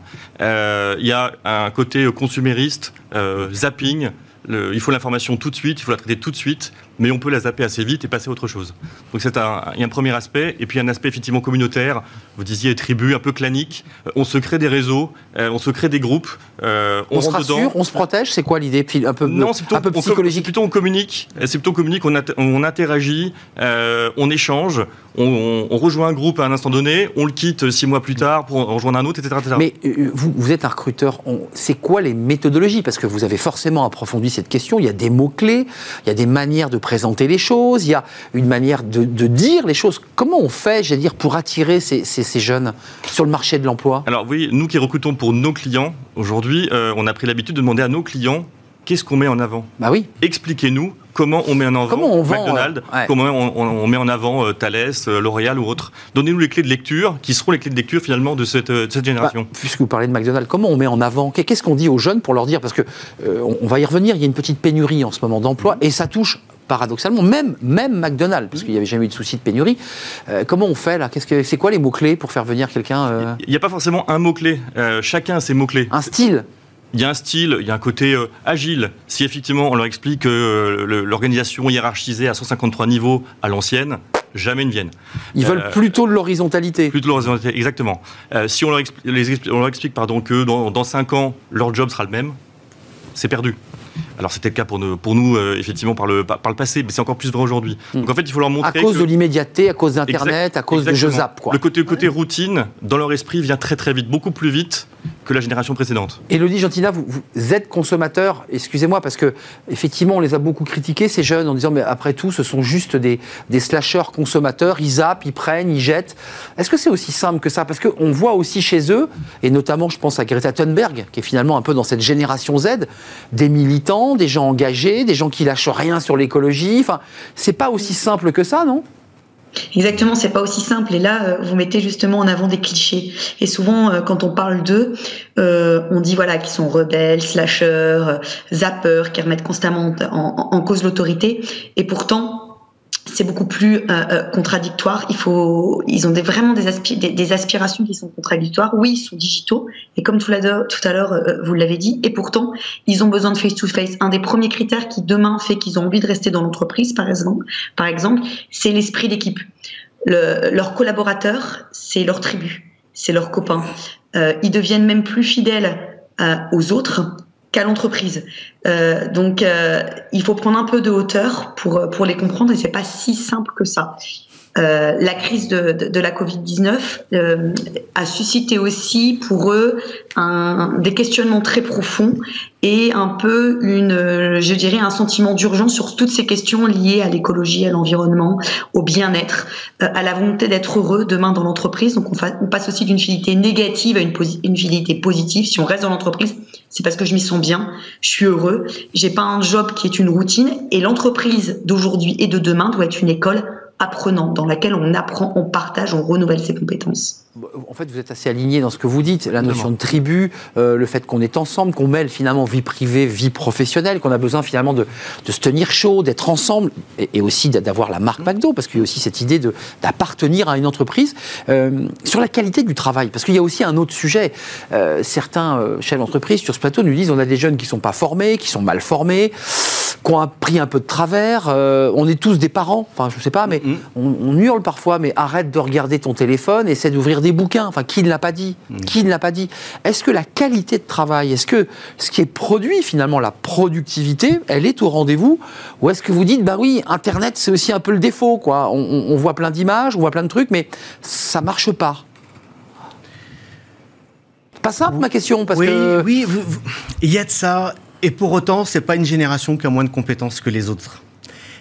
Euh, il y a un côté consumériste, euh, zapping. Il faut l'information tout de suite, il faut la traiter tout de suite, mais on peut la zapper assez vite et passer à autre chose. Donc c'est un, il y a un premier aspect, et puis un aspect effectivement communautaire. Vous disiez tribu, un peu clanique. Euh, On se crée des réseaux, euh, on se crée des groupes, euh, on, On, se rassure, dedans. on se protège. C'est quoi l'idée? Un peu, Non, c'est plutôt, un peu psychologique. plutôt on communique, c'est plutôt on communique, on, int- on interagit, euh, on échange, on, rejoint un groupe à un instant donné, on le quitte six mois plus tard pour en rejoindre un autre, etc. etc. Mais vous, vous êtes un recruteur. C'est quoi les méthodologies? Parce que vous avez forcément approfondi cette question. Il y a des mots-clés, il y a des manières de présenter les choses, il y a une manière de, de dire les choses. Comment on fait, j'allais dire, pour attirer ces, ces- ces jeunes sur le marché de l'emploi? Alors oui, nous qui recrutons pour nos clients, aujourd'hui, euh, on a pris l'habitude de demander à nos clients qu'est-ce qu'on met en avant? Bah oui. Expliquez-nous comment on met en avant Comment on vend, McDonald's, euh, ouais. comment on, on- on met en avant euh, Thales, euh, L'Oréal ou autre. Donnez-nous les clés de lecture, qui seront les clés de lecture finalement de cette, de cette Bah, génération. puisque vous parlez de McDonald's, comment on met en avant? Qu'est-ce qu'on dit aux jeunes pour leur dire? Parce que on, on va y revenir. Il y a une petite pénurie en ce moment d'emploi et ça touche paradoxalement même même McDonald's parce qu'il n'y avait jamais eu de souci de pénurie. Euh, comment on fait là? Qu'est-ce que c'est quoi les mots clés pour faire venir quelqu'un euh, Il n'y a pas forcément un mot-clé. Euh, chacun a ses mots-clés. Un style? Il y a un style, il y a un côté euh, agile. Si effectivement on leur explique que euh, l'organisation hiérarchisée à 153 niveaux à l'ancienne, jamais ne viennent. Ils Euh, veulent plutôt de l'horizontalité. Plutôt l'horizontalité, exactement. Si on leur, expli- les expli- on leur explique pardon, que dans, dans 5 ans, leur job sera le même, c'est perdu. Alors c'était le cas pour nous, pour nous euh, effectivement, par le, par, par le passé, mais c'est encore plus vrai aujourd'hui. Donc en fait, il faut leur À montrer cause que- de l'immédiateté, à cause d'Internet, à cause de jeux exactement. zap. Quoi. Le côté, côté routine, dans leur esprit, vient très très vite, beaucoup plus vite que la génération précédente. Elodie Gentina, vous, vous êtes consommateur, excusez-moi, parce que effectivement, on les a beaucoup critiqués, ces jeunes, en disant, mais après tout, ce sont juste des, des slasheurs consommateurs, ils zappent, ils prennent, ils jettent. Est-ce que c'est aussi simple que ça? Parce qu'on voit aussi chez eux, et notamment, je pense à Greta Thunberg, qui est finalement un peu dans cette génération Z, des militants, des gens engagés, des gens qui lâchent rien sur l'écologie. Enfin, c'est pas aussi simple que ça, non? Exactement, c'est pas aussi simple. Et là, euh, vous mettez justement en avant des clichés. Et souvent, euh, quand on parle d'eux, euh, on dit voilà qu'ils sont rebelles, slasheurs, zappeurs, qui remettent constamment en, en cause l'autorité. Et pourtant, c'est beaucoup plus euh, euh, contradictoire. Ils ont vraiment des, aspirations qui sont contradictoires. Oui, ils sont digitaux, et comme tout, à l'heure euh, vous l'avez dit, et pourtant ils ont besoin de face-to-face. Un des premiers critères qui demain fait qu'ils ont envie de rester dans l'entreprise, par exemple, par exemple, c'est l'esprit d'équipe. Le, leurs collaborateurs, c'est leur tribu, c'est leurs copains. Euh, ils deviennent même plus fidèles euh, aux autres qu'à l'entreprise. Euh, donc, euh, il faut prendre un peu de hauteur pour pour les comprendre et c'est pas si simple que ça. Euh, la crise de, de, de la Covid-19 euh, a suscité aussi pour eux un, des questionnements très profonds et un peu une, je dirais, un sentiment d'urgence sur toutes ces questions liées à l'écologie, à l'environnement, au bien-être, euh, à la volonté d'être heureux demain dans l'entreprise. Donc on, on, passe aussi d'une fidélité négative à une, une fidélité positive. Si on reste dans l'entreprise, c'est parce que je m'y sens bien, je suis heureux, j'ai pas un job qui est une routine et l'entreprise d'aujourd'hui et de demain doit être une école apprenante dans laquelle on apprend, on partage, on renouvelle ses compétences. En fait, vous êtes assez aligné dans ce que vous dites, la notion de tribu, euh, le fait qu'on est ensemble, qu'on mêle finalement vie privée, vie professionnelle, qu'on a besoin finalement de, se tenir chaud, d'être ensemble, et, aussi d'avoir la marque McDo, parce qu'il y a aussi cette idée d'appartenir à une entreprise. Euh, sur la qualité du travail, parce qu'il y a aussi un autre sujet. Euh, certains chefs d'entreprise sur ce plateau nous disent on a des jeunes qui sont pas formés, qui sont mal formés, qui ont appris un peu de travers. Euh, on est tous des parents, enfin je sais pas, mais mm -hmm. on, on, hurle parfois, mais arrête de regarder ton téléphone, essaie d'ouvrir des bouquins. Enfin, qui ne l'a pas dit? Mmh. Qui ne l'a pas dit? Est-ce que la qualité de travail, est-ce que ce qui est produit, finalement, la productivité, elle est au rendez-vous? Ou est-ce que vous dites, bah oui, Internet, c'est aussi un peu le défaut, quoi. On, on, on voit plein d'images, on voit plein de trucs, mais ça marche pas. Pas simple, ma question, parce oui, que... Oui, vous, vous, il y a de ça, et pour autant, c'est pas une génération qui a moins de compétences que les autres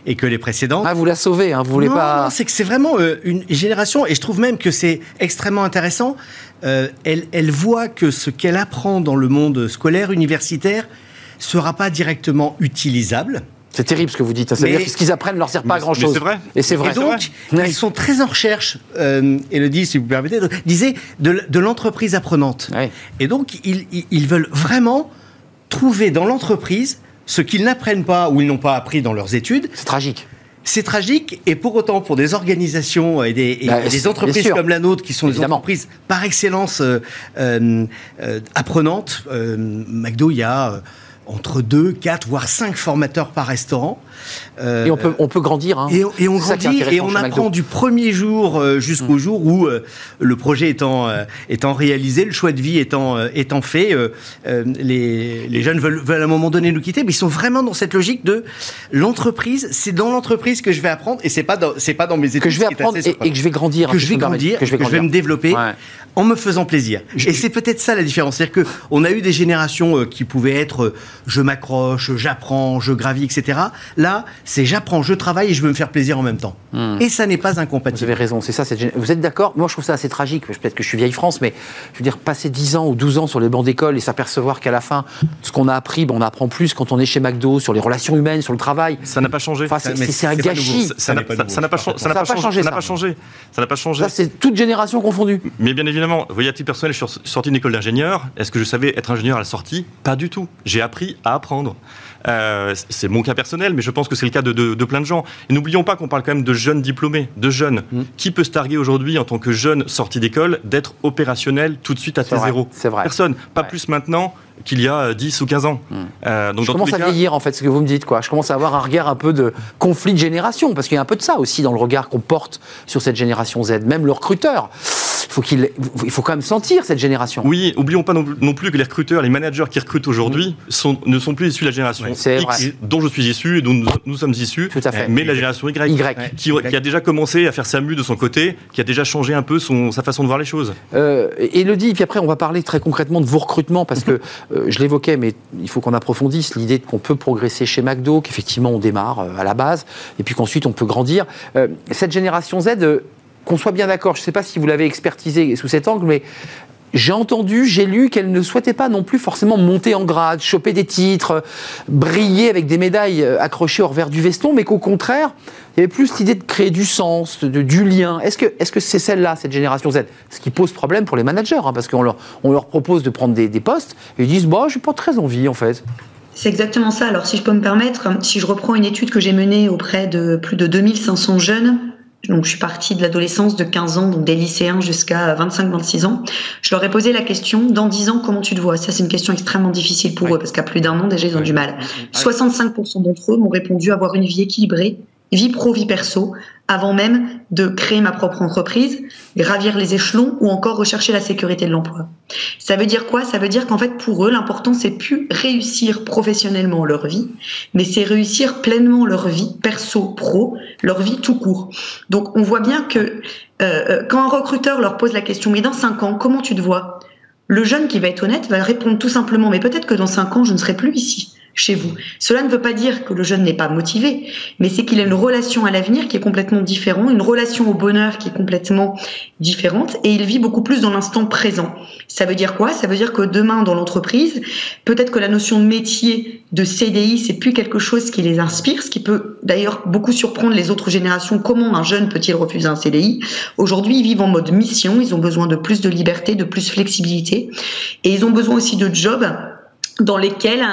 et que les précédentes. Ah, vous la sauvez, hein, vous voulez non, pas. Non, c'est que c'est vraiment euh, une génération, et je trouve même que c'est extrêmement intéressant. Euh, elle, elle voit que ce qu'elle apprend dans le monde scolaire, universitaire, sera pas directement utilisable. C'est terrible ce que vous dites. C'est-à-dire que ce qu'ils apprennent ne leur sert pas à grand chose. C'est vrai. Et c'est vrai. Et donc, vrai. ils sont très en recherche, euh, Elodie, si vous permettez, disait de, de l'entreprise apprenante. Ouais. Et donc, ils, ils veulent vraiment trouver dans l'entreprise ce qu'ils n'apprennent pas ou ils n'ont pas appris dans leurs études. C'est tragique. C'est tragique et pour autant pour des organisations et des, et bah, des entreprises comme la nôtre qui sont Évidemment. des entreprises par excellence euh, euh, apprenantes, euh, McDo il y a entre 2, 4, voire 5 formateurs par restaurant. Euh, et on peut, on peut grandir. Hein. Et, et, on grandit et on apprend McDo. du premier jour euh, jusqu'au mmh. jour où euh, le projet étant, euh, étant réalisé, le choix de vie étant, euh, étant fait, les, les, jeunes veulent, veulent, à un moment donné nous quitter, mais ils sont vraiment dans cette logique de l'entreprise, c'est dans l'entreprise que je vais apprendre et c'est pas dans, c'est pas dans mes études. Que je vais apprendre et, et, que je vais grandir. Que je vais grandir, que je vais, grandir. Que je vais me développer ouais. En me faisant plaisir. Je... Et c'est peut-être ça la différence. C'est-à-dire qu'on a eu des générations qui pouvaient être je m'accroche, j'apprends, je gravis, etc. Là, c'est j'apprends, je travaille et je veux me faire plaisir en même temps. Mmh. Et ça n'est pas incompatible. Vous avez raison, c'est ça. Cette... Vous êtes d'accord? Moi, je trouve ça assez tragique. Peut-être que je suis vieille France, mais je veux dire, passer 10 ans ou 12 ans sur les bancs d'école et s'apercevoir qu'à la fin, ce qu'on a appris, bon, on apprend plus quand on est chez McDo, sur les relations humaines, sur le travail. Ça n'a pas changé. Enfin, c'est un gâchis. Ça n'a pas, changé. Ça n'a pas changé. Ça n'a pas changé. Ça n'a pas changé. Ça, c'est toute génération confondue. Mais bien évidemment, vous voyez, à titre personnel, je suis sorti d'une école d'ingénieur. Est-ce que je savais être ingénieur à la sortie? Pas du tout. J'ai appris à apprendre. Euh, c'est mon cas personnel, mais je pense que c'est le cas de, de, de, plein de gens. Et n'oublions pas qu'on parle quand même de jeunes diplômés, de jeunes. Mmh. Qui peut se targuer aujourd'hui, en tant que jeune sorti d'école, d'être opérationnel tout de suite à T0 C'est vrai. Personne. Pas ouais. plus maintenant qu'il y a 10 ou 15 ans. Mmh. Euh, donc je commence à cas... vieillir, en fait, ce que vous me dites. Quoi. Je commence à avoir un regard un peu de conflit de génération, parce qu'il y a un peu de ça aussi dans le regard qu'on porte sur cette génération Z. Même le recruteur faut qu'il, il faut quand même sentir cette génération. Oui, oublions pas non, non plus que les recruteurs, les managers qui recrutent aujourd'hui sont, ne sont plus issus de la génération c'est X, vrai. dont je suis issu et dont nous, nous sommes issus, Tout à fait. mais la génération Y, Y. Qui, qui a déjà commencé à faire sa mue de son côté, qui a déjà changé un peu son, sa façon de voir les choses. Euh, Elodie, puis après on va parler très concrètement de vos recrutements parce que euh, je l'évoquais, mais il faut qu'on approfondisse l'idée qu'on peut progresser chez McDo, qu'effectivement on démarre euh, à la base et puis qu'ensuite on peut grandir. Euh, cette génération Z, qu'on soit bien d'accord, je ne sais pas si vous l'avez expertisé sous cet angle, mais j'ai entendu, j'ai lu qu'elle ne souhaitait pas non plus forcément monter en grade, choper des titres, euh, briller avec des médailles euh, accrochées au revers du veston, mais qu'au contraire, il y avait plus l'idée de créer du sens, de, du lien. Est-ce que c'est celle-là, cette génération Z? Ce qui pose problème pour les managers, hein, parce qu'on leur, on leur propose de prendre des, postes, et ils disent bah, j'ai pas très envie en fait. C'est exactement ça. Alors, si je peux me permettre, si je reprends une étude que j'ai menée auprès de plus de 2500 jeunes, donc je suis partie de l'adolescence de 15 ans, donc des lycéens jusqu'à 25-26 ans, je leur ai posé la question, dans 10 ans, comment tu te vois? Ça, c'est une question extrêmement difficile pour eux, parce qu'à plus d'un an, déjà, ils ont du mal. 65% d'entre eux m'ont répondu avoir une vie équilibrée, vie pro, vie perso, avant même de créer ma propre entreprise, gravir les échelons ou encore rechercher la sécurité de l'emploi. Ça veut dire quoi? Ça veut dire qu'en fait, pour eux, l'important, c'est plus réussir professionnellement leur vie, mais c'est réussir pleinement leur vie perso-pro, leur vie tout court. Donc, on voit bien que euh, quand un recruteur leur pose la question, mais dans 5 ans, comment tu te vois? Le jeune qui va être honnête va répondre tout simplement, mais peut-être que dans 5 ans, je ne serai plus ici chez vous. Cela ne veut pas dire que le jeune n'est pas motivé, mais c'est qu'il a une relation à l'avenir qui est complètement différente, une relation au bonheur qui est complètement différente, et il vit beaucoup plus dans l'instant présent. Ça veut dire quoi? Ça veut dire que demain, dans l'entreprise, peut-être que la notion de métier, de CDI, c'est plus quelque chose qui les inspire, ce qui peut d'ailleurs beaucoup surprendre les autres générations. Comment un jeune peut-il refuser un CDI Aujourd'hui, ils vivent en mode mission, ils ont besoin de plus de liberté, de plus de flexibilité, et ils ont besoin aussi de jobs dans lesquels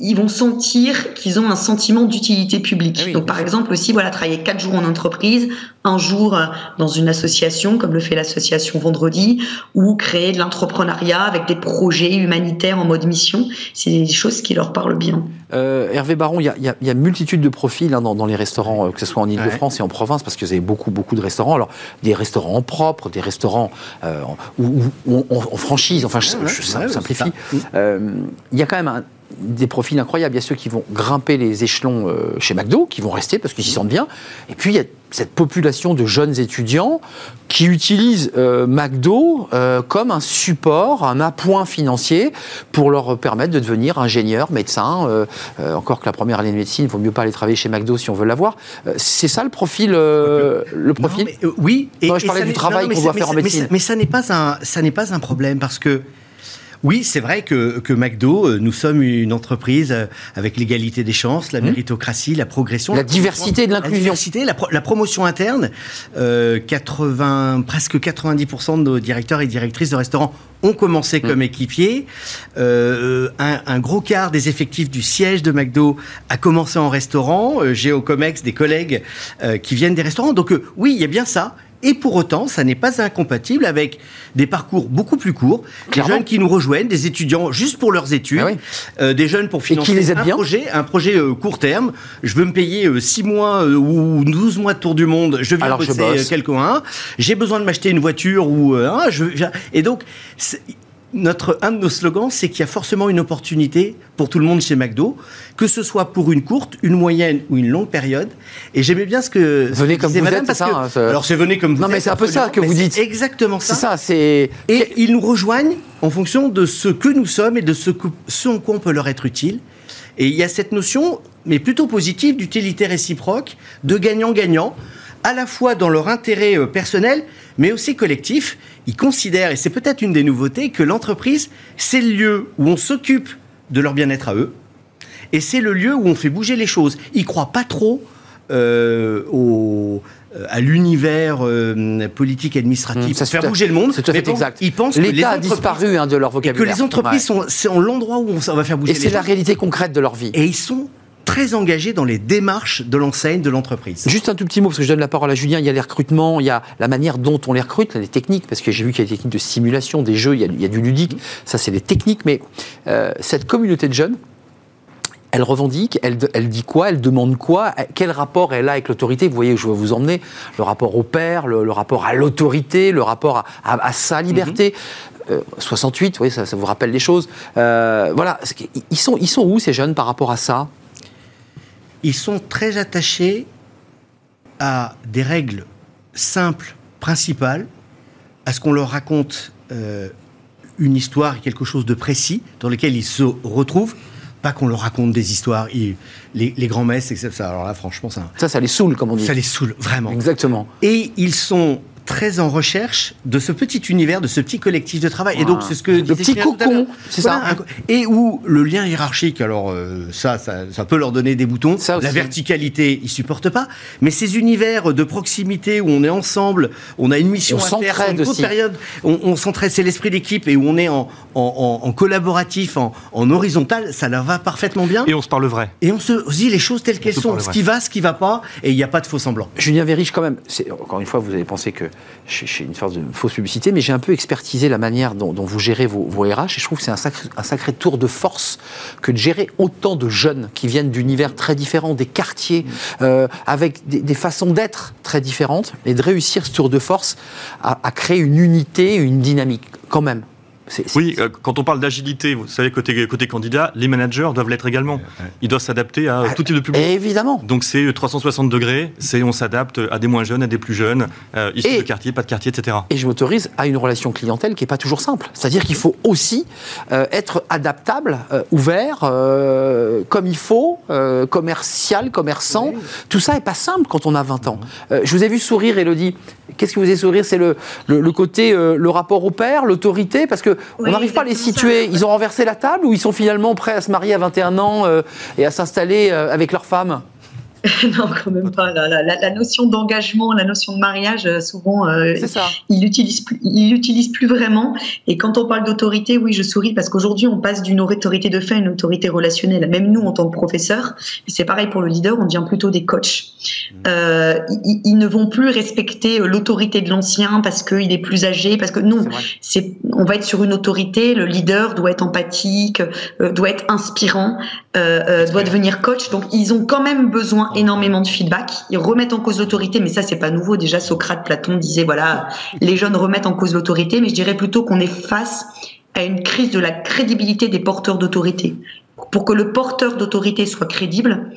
ils vont sentir qu'ils ont un sentiment d'utilité publique. Ah oui, Donc, par exemple, aussi, voilà, travailler quatre jours en entreprise, un jour euh, dans une association, comme le fait l'association Vendredi, ou créer de l'entrepreneuriat avec des projets humanitaires en mode mission. C'est des choses qui leur parlent bien. Euh, Hervé Baron, il y a, y y multitude de profils hein, dans, dans les restaurants, euh, que ce soit en Ile-de-France et en province, parce que vous avez beaucoup, beaucoup de restaurants. Alors, des restaurants propres, des restaurants euh, en- où, où on, on franchise, enfin, je, Ouais, ouais, je sim- ouais, simplifie. Euh, il y a quand même un- des profils incroyables. Il y a ceux qui vont grimper les échelons euh, chez McDo, qui vont rester parce qu'ils s'y sentent bien. Et puis, il y a cette population de jeunes étudiants qui utilisent euh, McDo euh, comme un support, un appoint financier pour leur permettre de devenir ingénieur, médecin. euh, encore que la première année de médecine, il vaut mieux pas aller travailler chez McDo si on veut l'avoir. C'est ça le profil, le profil? Non, mais, oui. Non, je parlais ça du travail qu'on ça- doit faire ça- en mais médecine. ça- Mais ça n'est pas un, ça n'est pas un problème parce que. Oui, c'est vrai que, que McDo, euh, nous sommes une entreprise euh, avec l'égalité des chances, la méritocratie, la progression, Mmh. La diversité de la l'inclusion. diversité, la, pro- la promotion interne. Euh, 80, presque 90% de nos directeurs et directrices de restaurants ont commencé Mmh. comme équipiers. Euh, un, un gros quart des effectifs du siège de McDo a commencé en restaurant. J'ai au Comex des collègues euh, qui viennent des restaurants. Donc euh, oui, il y a bien ça. Et pour autant, ça n'est pas incompatible avec des parcours beaucoup plus courts, Clairement. des jeunes qui nous rejoignent, des étudiants juste pour leurs études, Ah oui. euh, des jeunes pour financer les un projet, un projet euh, court terme. Je veux me payer 6 mois euh, ou 12 mois de tour du monde. Je viens Alors bosser bosse. quelques mois. J'ai besoin de m'acheter une voiture ou hein, je et donc notre un de nos slogans, c'est qu'il y a forcément une opportunité pour tout le monde chez McDo, que ce soit pour une courte, une moyenne ou une longue période. Et j'aimais bien ce que ce Venez que comme vous madame, êtes, parce ça, que- hein, alors c'est venez comme vous Non, mais c'est un peu ça que vous dites. Exactement ça. C'est ça, c'est. Et ils nous rejoignent en fonction de ce que nous sommes et de ce, que, ce en quoi on peut leur être utile. Et il y a cette notion, mais plutôt positive, d'utilité réciproque, de gagnant-gagnant, à la fois dans leur intérêt euh, personnel, mais aussi collectif. Ils considèrent, et c'est peut-être une des nouveautés, que l'entreprise, c'est le lieu où on s'occupe de leur bien-être à eux, et c'est le lieu où on fait bouger les choses. Ils croient pas trop euh, au, euh, à l'univers euh, politique administratif Mmh, ça, faire bouger le monde. C'est tout à fait exact. Ils pensent que les L'État a disparu hein, de leur et vocabulaire. que les entreprises Ouais. sont, c'est en l'endroit où on, va faire bouger Et les c'est la réalité concrète de leur vie. Et ils sont très engagés dans les démarches de l'enseigne de l'entreprise. Juste un tout petit mot, parce que je donne la parole à Julien. Il y a les recrutements, il y a la manière dont on les recrute, les techniques, parce que j'ai vu qu'il y a des techniques de simulation, des jeux, il y a, il y a du ludique. Ça, c'est les techniques. Mais euh, cette communauté de jeunes, elle revendique, elle, elle dit quoi, elle demande quoi, quel rapport elle a avec l'autorité? Vous voyez, je vais vous emmener le rapport au père, le, rapport à l'autorité, le rapport à, sa liberté. 68, mhm. euh, oui, ça, ça, vous rappelle des choses. Euh, voilà, ils sont, ils sont où ces jeunes par rapport à ça? Ils sont très attachés à des règles simples, principales, à ce qu'on leur raconte euh, une histoire quelque chose de précis dans lequel ils se retrouvent. Pas qu'on leur raconte des histoires, les, les grands-messes, etc. Alors là, franchement, ça. Ça, ça les saoule, comme on dit. Ça les saoule, vraiment. Exactement. Et ils sont très en recherche de ce petit univers, de ce petit collectif de travail. Et donc, c'est ce que... Le petit cocon, c'est ça. et où le lien hiérarchique, alors euh, ça, ça, peut leur donner des boutons. La verticalité, ils supportent pas. Mais ces univers de proximité où on est ensemble, on a une mission à faire, une courte période, on, on s'entraide, c'est l'esprit d'équipe et où on est en, en, collaboratif, en, horizontal, ça leur va parfaitement bien. Et on se parle vrai. Et on se dit les choses telles qu'elles sont, ce qui va, ce qui va pas, et il n'y a pas de faux semblants. Julien Vérich, quand même, encore une fois, vous avez pensé que j'ai une force de fausse publicité, mais j'ai un peu expertisé la manière dont, vous gérez vos, RH et je trouve que c'est un sacré, tour de force que de gérer autant de jeunes qui viennent d'univers très différents, des quartiers, euh, avec des, façons d'être très différentes et de réussir ce tour de force à, à créer une unité, une dynamique quand même. Oui, euh, quand on parle d'agilité, vous savez, côté, côté candidat, les managers doivent l'être également. Ils doivent s'adapter à ah, tout type de public. Évidemment. Donc c'est 360 degrés, c'est on s'adapte à des moins jeunes, à des plus jeunes, euh, issus de quartier, pas de quartier, etc. Et je m'autorise à une relation clientèle qui n'est pas toujours simple. C'est-à-dire qu'il faut aussi euh, être adaptable, ouvert, comme il faut, commercial, commerçant. Tout ça n'est pas simple quand on a 20 ans. je vous ai vu sourire, Elodie. Qu'est-ce qui vous fait sourire? C'est le, le, côté, le rapport au père, l'autorité, parce que on n'arrive pas à les situer. Ils ont renversé la table ou ils sont finalement prêts à se marier à 21 ans euh, et à s'installer euh, avec leur femme? non, quand même pas. La, notion d'engagement, la notion de mariage, euh, souvent, euh, il l'utilise plus, vraiment. Et quand on parle d'autorité, oui, je souris parce qu'aujourd'hui, on passe d'une autorité de fait à une autorité relationnelle. Même nous, en tant que professeurs, c'est pareil pour le leader, on devient plutôt des coachs. Mmh. Euh, ils, ne vont plus respecter l'autorité de l'ancien parce qu'il est plus âgé, parce que non, c'est, on va être sur une autorité. Le leader doit être empathique, doit être inspirant, doit devenir coach. Donc, ils ont quand même besoin énormément de feedback. Ils remettent en cause l'autorité, mais ça, c'est pas nouveau. Déjà, Socrate, Platon disaient, voilà, les jeunes remettent en cause l'autorité, mais je dirais plutôt qu'on est face à une crise de la crédibilité des porteurs d'autorité. Pour que le porteur d'autorité soit crédible,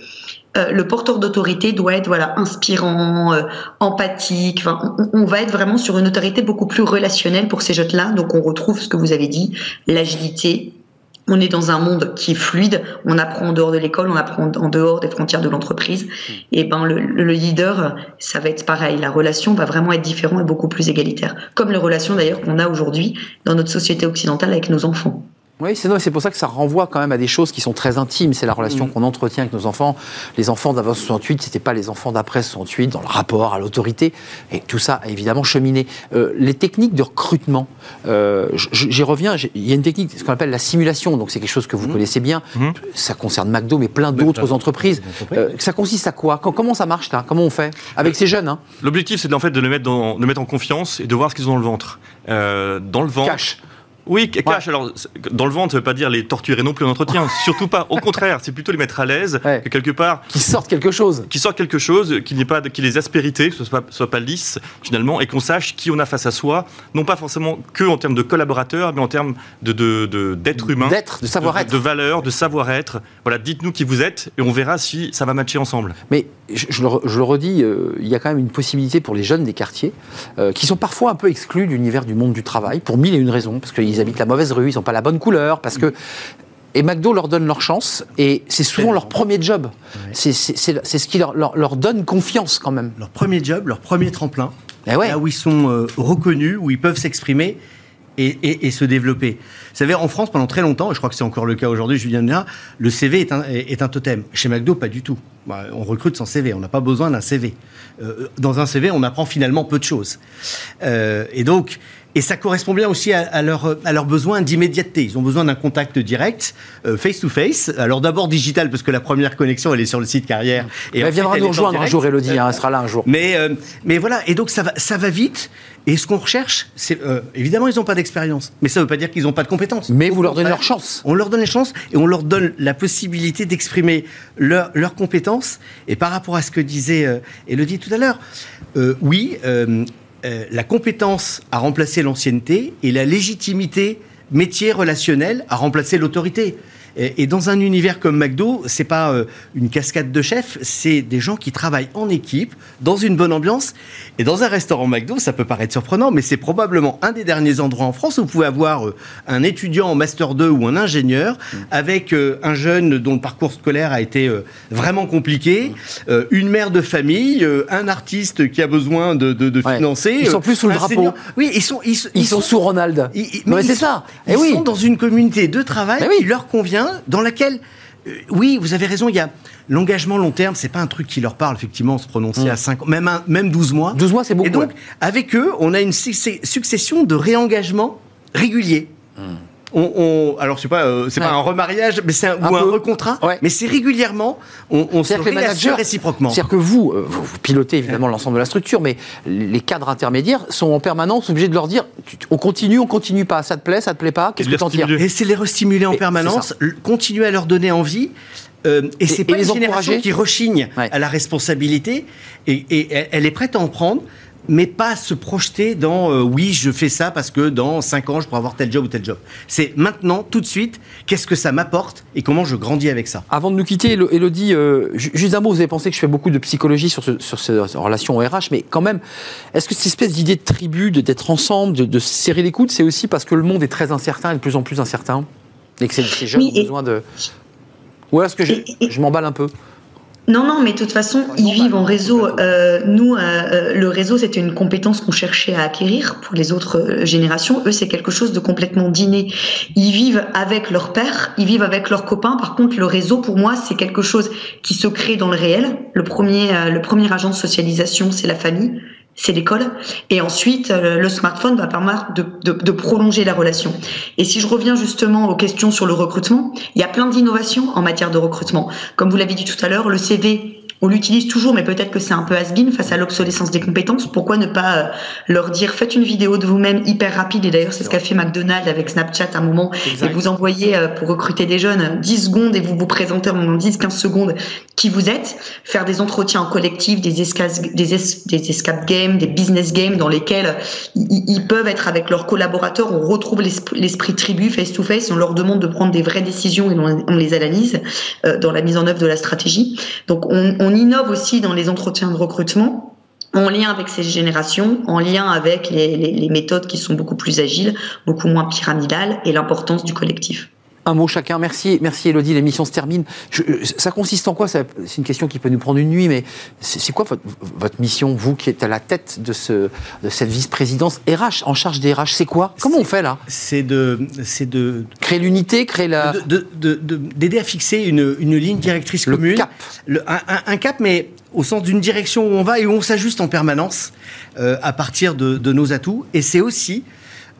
euh, le porteur d'autorité doit être voilà inspirant, euh, empathique. Enfin, on, on, va être vraiment sur une autorité beaucoup plus relationnelle pour ces jeunes-là. Donc, on retrouve ce que vous avez dit, l'agilité, on est dans un monde qui est fluide, on apprend en dehors de l'école, on apprend en dehors des frontières de l'entreprise. Hmm. Et ben le, leader, ça va être pareil. La relation va vraiment être différente et beaucoup plus égalitaire, comme les relations d'ailleurs qu'on a aujourd'hui dans notre société occidentale avec nos enfants. Oui, c'est pour ça que ça renvoie quand même à des choses qui sont très intimes. C'est la relation mm. qu'on entretient avec nos enfants. Les enfants d'avant 68, c'était pas les enfants d'après 68 dans le rapport à l'autorité. Et tout ça a évidemment cheminé. Euh, les techniques de recrutement, euh, j'y reviens. Il y a une technique, ce qu'on appelle la simulation. Donc c'est quelque chose que vous mm. connaissez bien. Mm. Ça concerne McDo, mais plein d'autres entreprises. Euh, ça consiste à quoi? Comment ça marche là? Comment on fait? Avec ces jeunes hein L'objectif, c'est en fait de les mettre, dans, de mettre en confiance et de voir ce qu'ils ont dans le ventre. dans le ventre. Cash. Oui, cash. Alors, dans le ventre, ça veut pas dire les torturer non plus en entretien. Surtout pas. Au contraire, c'est plutôt les mettre à l'aise, que quelque part. Qui sortent quelque chose. Qui sortent quelque chose, qu'il n'y ait pas, qu'il les aspérités, que ce soit, soit pas lisse, finalement, et qu'on sache qui on a face à soi. Non pas forcément que en termes de collaborateurs, mais en termes de, d'être de, humain. D'être, de savoir-être. De, valeur, de savoir-être. Voilà, dites-nous qui vous êtes, et on verra si ça va matcher ensemble. Mais je, le, redis, euh, il y a quand même une possibilité pour les jeunes des quartiers, euh, qui sont parfois un peu exclus de l'univers du monde du travail, pour mille et une raisons, parce qu'ils habitent la mauvaise rue, ils n'ont pas la bonne couleur, parce que et McDo leur donne leur chance, et c'est souvent leur premier job. C'est ce qui leur, leur, donne confiance quand même. Leur premier job, leur premier tremplin, eh là où ils sont euh, reconnus, où ils peuvent s'exprimer et, se développer. Vous savez, en France, pendant très longtemps, et je crois que c'est encore le cas aujourd'hui, Julien Néa, le CV est un, est un totem. Chez McDo, pas du tout. Bah, on recrute sans CV, on n'a pas besoin d'un CV. Euh, dans un CV, on apprend finalement peu de choses. Euh, et donc, Et ça correspond bien aussi à, à leurs à leurs besoins d'immédiateté. Ils ont besoin d'un contact direct, euh, face to face. Alors d'abord digital, parce que la première connexion, elle est sur le site carrière. Et elle viendra elle nous rejoindre un jour, Elodie, hein, elle sera là un jour. Mais, euh, mais voilà, et donc ça va, ça va vite. Et ce qu'on recherche, c'est euh, évidemment, ils n'ont pas d'expérience, mais ça ne veut pas dire qu'ils n'ont pas de compétences. Mais vous leur donnez leur chance. On leur donne les chances et on leur donne la possibilité d'exprimer leur- leurs compétences. Et par rapport à ce que disait Elodie tout à l'heure, oui, euh, la compétence a remplacé l'ancienneté et la légitimité métier relationnel a remplacé l'autorité. Et, et dans un univers comme McDo, c'est pas euh, une cascade de chefs, c'est des gens qui travaillent en équipe, dans une bonne ambiance. Et dans un restaurant McDo, ça peut paraître surprenant, mais c'est probablement un des derniers endroits en France où vous pouvez avoir euh, un étudiant en master 2 ou un ingénieur avec euh, un jeune dont le parcours scolaire a été vraiment compliqué, euh, une mère de famille, un artiste qui a besoin de, de, de Ouais. financer. Ils sont plus sous le drapeau. senior. Oui, ils sont, ils, Ils, sont, sous Ronald. ils- ils- mais ils c'est ça. Ils Eh oui. sont dans une communauté de travail oui. qui leur convient, dans laquelle, euh, oui, vous avez raison, il y a l'engagement long terme, c'est pas un truc qui leur parle, effectivement, se prononcer Mm. à 5 ans, même, un- même 12 mois. 12 mois, c'est beaucoup. Et donc, ouais. avec eux, on a une succession de réengagements réguliers. On, on- alors, je sais pas, euh, c'est. Ouais. pas un remariage, mais c'est un, Un ou un recontrat, Ouais. mais c'est régulièrement, on, on se les managers, réciproquement. c'est-à-dire que vous, euh, vous, vous pilotez évidemment l'ensemble de la structure, mais les cadres intermédiaires sont en permanence obligés de leur dire on continue, on continue pas, ça te plaît, ça te plaît pas, qu'est-ce Et que t'en les tires. Et c'est les restimuler en Et permanence, continuer à leur donner envie. euh, et c'est et pas les une génération encourager. qui rechigne Ouais. à la responsabilité. Et, et elle- elle est prête à en prendre, mais pas se projeter dans euh, oui, je fais ça parce que dans 5 ans, je pourrais avoir tel job ou tel job. C'est maintenant, tout de suite, qu'est-ce que ça m'apporte et comment je grandis avec ça. Avant de nous quitter, Élodie, euh, ju- juste un mot, vous avez pensé que je fais beaucoup de psychologie sur, ce, sur ces relations au RH, mais quand même, est-ce que cette espèce d'idée de tribu, de- d'être ensemble, de, de se serrer les coudes, c'est aussi parce que le monde est très incertain et de plus en plus incertain Et que ces, jeunes Oui, ont et- besoin de... Ou est-ce que je, je m'emballe un peu? Non, non, mais de toute façon, ils vivent en réseau. Euh, nous, euh, euh, le réseau, c'était une compétence qu'on cherchait à acquérir pour les autres euh, générations. Eux, c'est quelque chose de complètement d'inné. Ils vivent avec leur père, ils vivent avec leurs copains. Par contre, le réseau, pour moi, c'est quelque chose qui se crée dans le réel. Le premier, euh, le premier agent de socialisation, c'est la famille. C'est l'école. Et ensuite, euh, le smartphone va permettre de, de, de prolonger la relation. Et si je reviens justement aux questions sur le recrutement, il y a plein d'innovations en matière de recrutement. Comme vous l'avez dit tout à l'heure, le CV, on l'utilise toujours, mais peut-être que c'est un peu has-been face à l'obsolescence des compétences. Pourquoi ne pas euh, leur dire faites une vidéo de vous-même hyper rapide Et d'ailleurs, c'est ce qu'a fait McDonald's avec Snapchat à un moment. Et vous envoyez euh, pour recruter des jeunes 10 secondes et vous vous présentez en 10-15 secondes qui vous êtes. Faire des entretiens en collectif, des, escas, des, es- des escape games, des business games dans lesquels ils, ils peuvent être avec leurs collaborateurs. On retrouve l'esprit tribu face-to-face. On leur demande de prendre des vraies décisions et on, on les analyse euh, dans la mise en œuvre de la stratégie. Donc on, on innove aussi dans les entretiens de recrutement en lien avec ces générations, en lien avec les méthodes qui sont beaucoup plus agiles, beaucoup moins pyramidales et l'importance du collectif. Un mot chacun. Merci, merci Elodie. L'émission se termine. Je- euh, ça consiste en quoi C'est une question qui peut nous prendre une nuit, mais c'est quoi votre, votre mission, vous qui êtes à la tête de, ce, de cette vice-présidence RH, en charge des RH C'est quoi? Comment on fait là? C'est de, Créer l'unité, créer la, de- de- de- de- d'aider à fixer une, une ligne directrice le commune. cap. Le- un, cap, mais au sens d'une direction où on va et où on s'ajuste en permanence euh, à partir de, de nos atouts. Et c'est aussi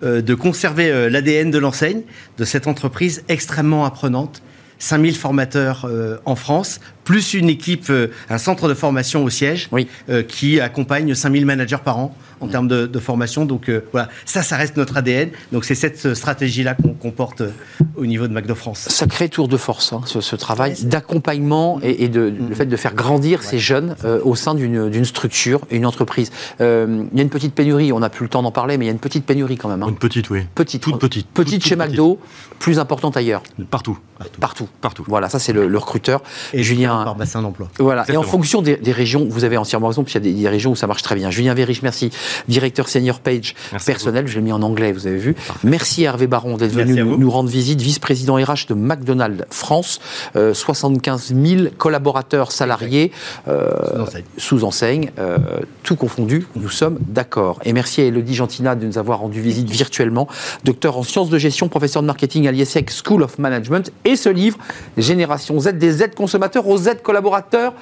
de conserver euh, l'ADN de l'enseigne, de cette entreprise extrêmement apprenante. 5000 formateurs euh, en France, plus une équipe, euh, un centre de formation au siège, Oui. euh, qui accompagne 5000 managers par an en termes de, de formation. Donc euh, voilà, ça, ça reste notre ADN. Donc c'est cette stratégie-là qu'on qu'on porte euh, au niveau de McDo France. Sacré tour de force, hein, ce, ce travail Ouais, d'accompagnement et, et de, le fait de faire grandir ces jeunes euh, au sein d'une structure, une entreprise. Euh, il y a une petite pénurie, on n'a plus le temps d'en parler, mais il y a une petite pénurie quand même. hein. Une petite, oui. Petite, Toute petite. Petite Toute, chez toute McDo, plus importante ailleurs. Partout. Partout. Partout. Voilà, ça c'est le, le recruteur. Et Julien. Par bassin d'emploi. Voilà. Et en fonction des, des régions, vous avez entièrement raison, puis il y a des, des régions où ça marche très bien. Julien Vérich, merci. Directeur senior page Merci personnel, je l'ai mis en anglais, vous avez vu. Merci Hervé Baron d'être venu nous, rendre visite, vice-président RH de McDonald's France, euh, 75 000 collaborateurs salariés euh, Sous-enseigne. sous enseigne, euh, tout confondu, nous sommes d'accord. Et merci à Elodie Gentina de nous avoir rendu visite virtuellement, docteur en sciences de gestion, professeur de marketing à l'ISEC School of Management, et ce livre, Génération Z, des Z consommateurs aux Z collaborateurs,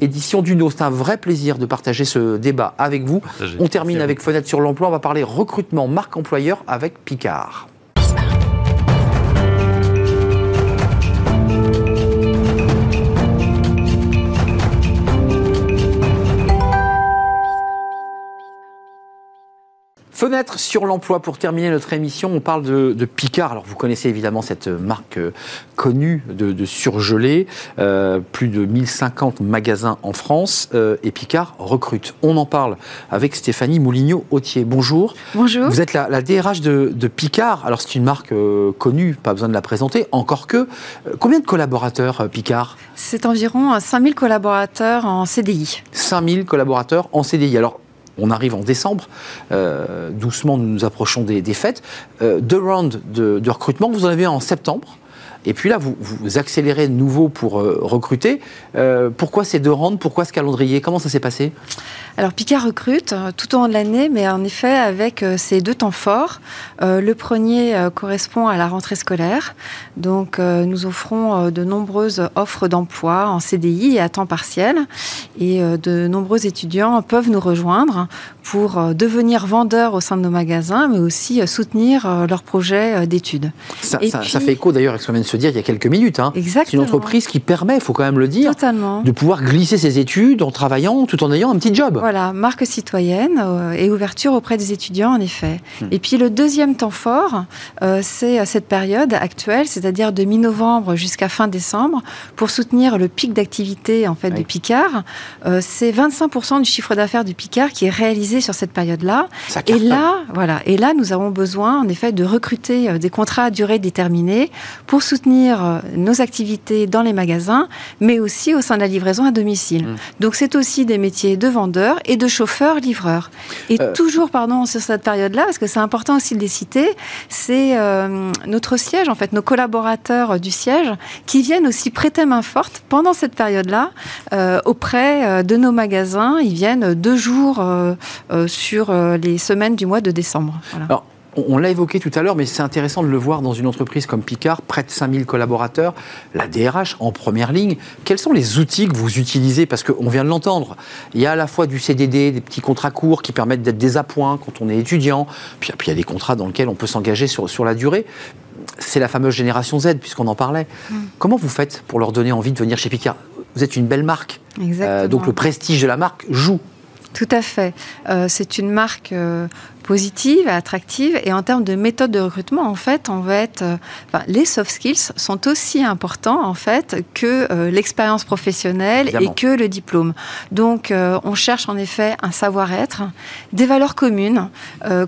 édition d'Uno. C'est un vrai plaisir de partager ce débat avec vous. On termine avec Fenêtre sur l'emploi. On va parler recrutement marque employeur avec Picard. Fenêtre sur l'emploi pour terminer notre émission. On parle de, de Picard. Alors vous connaissez évidemment cette marque euh, connue de, de surgelés. Euh, plus de 1050 magasins en France euh, et Picard recrute. On en parle avec Stéphanie Moulignot-Autier. Bonjour. Bonjour. Vous êtes la, la DRH de, de Picard. Alors c'est une marque connue, pas besoin de la présenter. Encore que, combien de collaborateurs Picard? C'est environ euh, 5000 collaborateurs en CDI. 5000 collaborateurs en CDI. Alors, on arrive en décembre, euh, doucement nous nous approchons des, fêtes. Euh, deux rounds de, recrutement, vous en avez en septembre. Et puis là, vous, accélérez de nouveau pour euh, recruter. Pourquoi ces deux rounds? Pourquoi ce calendrier? Comment ça s'est passé? Alors Picard recrute euh, tout au long de l'année, mais en effet avec euh, ces deux temps forts. Euh, le premier correspond à la rentrée scolaire. Donc nous offrons de nombreuses offres d'emploi en CDI et à temps partiel. Et de nombreux étudiants peuvent nous rejoindre pour devenir vendeurs au sein de nos magasins, mais aussi soutenir leurs projets d'études. ça, Et ça- puis- ça fait écho d'ailleurs à ce qu'on vient de se dire il y a quelques minutes. hein. C'est une entreprise qui permet, il faut quand même le dire, Totalement. de pouvoir glisser ses études en travaillant tout en ayant un petit job. Voilà, marque citoyenne euh, et ouverture auprès des étudiants, en effet. Hmm. Et puis le deuxième temps fort, euh, c'est cette période actuelle, c'est-à-dire de mi-novembre jusqu'à fin décembre, pour soutenir le pic d'activité en fait Oui. du Picard. Euh, c'est 25% du chiffre d'affaires du Picard qui est réalisé sur cette période-là. Et là, voilà, et là, nous avons besoin, en effet, de recruter euh, des contrats à durée déterminée pour soutenir euh, nos activités dans les magasins, mais aussi au sein de la livraison à domicile. Mm. Donc, c'est aussi des métiers de vendeurs et de chauffeurs-livreurs. Et Euh. toujours, pardon, sur cette période-là, parce que c'est important aussi de les citer, c'est euh, notre siège, en fait, nos collaborateurs du siège, qui viennent aussi prêter main forte pendant cette période-là euh, auprès de nos magasins. Ils viennent deux jours sur les semaines du mois de décembre. Voilà. Alors, on l'a évoqué tout à l'heure, mais c'est intéressant de le voir dans une entreprise comme Picard, près de 5000 collaborateurs, la DRH en première ligne. Quels sont les outils que vous utilisez? Parce qu'on vient de l'entendre. Il y a à la fois du CDD, des petits contrats courts qui permettent d'être des appoints quand on est étudiant. Puis, puis il y a des contrats dans lesquels on peut s'engager sur, sur la durée. C'est la fameuse génération Z, puisqu'on en parlait. Comment vous faites pour leur donner envie de venir chez Picard? Vous êtes une belle marque. Exactement. Euh, donc le prestige de la marque joue. Tout à fait. Euh, c'est une marque euh, positive, attractive, et en termes de méthode de recrutement, en fait, on va être, euh, enfin, les soft skills sont aussi importants en fait que euh, l'expérience professionnelle Évidemment. et que le diplôme. Donc, euh, on cherche en effet un savoir-être, des valeurs communes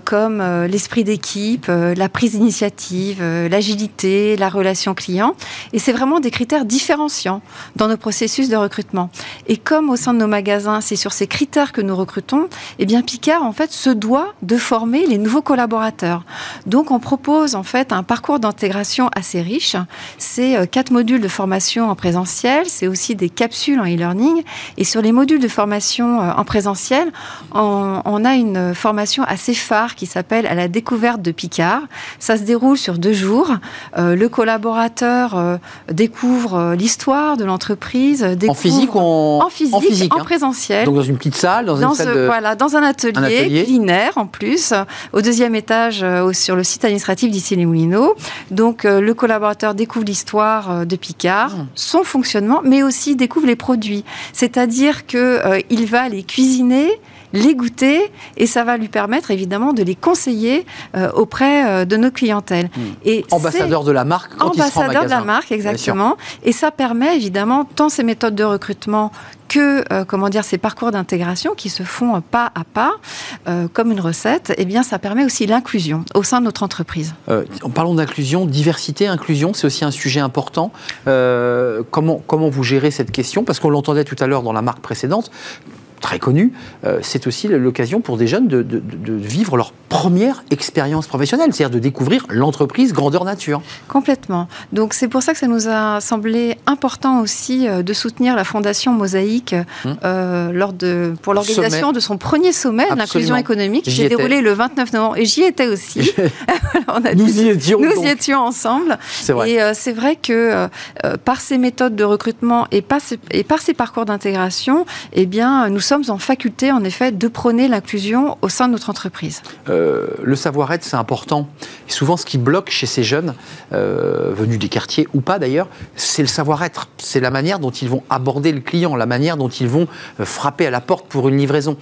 comme l'esprit d'équipe, la prise d'initiative, l'agilité, la relation client, et c'est vraiment des critères différenciants dans nos processus de recrutement. Et comme au sein de nos magasins, c'est sur ces critères que nous recrutons, eh bien Picard en fait se doit de former les nouveaux collaborateurs. Donc on propose en fait un parcours d'intégration assez riche. C'est euh, quatre modules de formation en présentiel, c'est aussi des capsules en e-learning. Et sur les modules de formation euh, en présentiel, on, on a une formation assez phare qui s'appelle à la découverte de Picard. Ça se déroule sur deux jours. Euh, le collaborateur euh, découvre euh, l'histoire de l'entreprise, En physique ou en, en physique, en, hein. présentiel. Donc dans une petite salle, dans, Dans, une salle ce- de... voilà, dans un atelier, Un atelier. culinaire en plus, au deuxième étage euh, sur le site administratif d'ici les Moulineaux. Donc euh, le collaborateur découvre l'histoire euh, de Picard, Mmh. son fonctionnement, mais aussi découvre les produits. C'est-à-dire que euh, il va les cuisiner les goûter et ça va lui permettre évidemment de les conseiller euh, auprès euh, de nos clientèles. Et c'est- ambassadeur de la marque quand il ambassadeur de la marque, exactement. Et ça permet évidemment tant ces méthodes de recrutement que euh, comment dire ces parcours d'intégration qui se font pas à pas euh, comme une recette. Eh bien, ça permet aussi l'inclusion au sein de notre entreprise. Euh, en parlant d'inclusion, diversité, inclusion, c'est aussi un sujet important. Comment, comment vous gérez cette question? Parce qu'on l'entendait tout à l'heure dans la marque précédente, très connue, euh, c'est aussi l'occasion pour des jeunes de, de- de vivre leur première expérience professionnelle, c'est-à-dire de découvrir l'entreprise grandeur nature. Complètement. Donc c'est pour ça que ça nous a semblé important aussi euh, de soutenir la Fondation Mosaïque Hum. euh, lors de, pour l'organisation de son premier sommet d'inclusion économique qui s'est déroulé le 29 novembre. Et j'y étais aussi. On a Nous dit- y étions. nous donc. y étions ensemble. C'est vrai. Et euh, c'est vrai que par ces méthodes de recrutement et par ces, et par ces parcours d'intégration, eh bien, nous sommes en faculté, en effet, de prôner l'inclusion au sein de notre entreprise. Euh, le savoir-être, c'est important. Et souvent, ce qui bloque chez ces jeunes, euh, venus des quartiers ou pas d'ailleurs, c'est le savoir-être. C'est la manière dont ils vont aborder le client, la manière dont ils vont euh, frapper à la porte pour une livraison.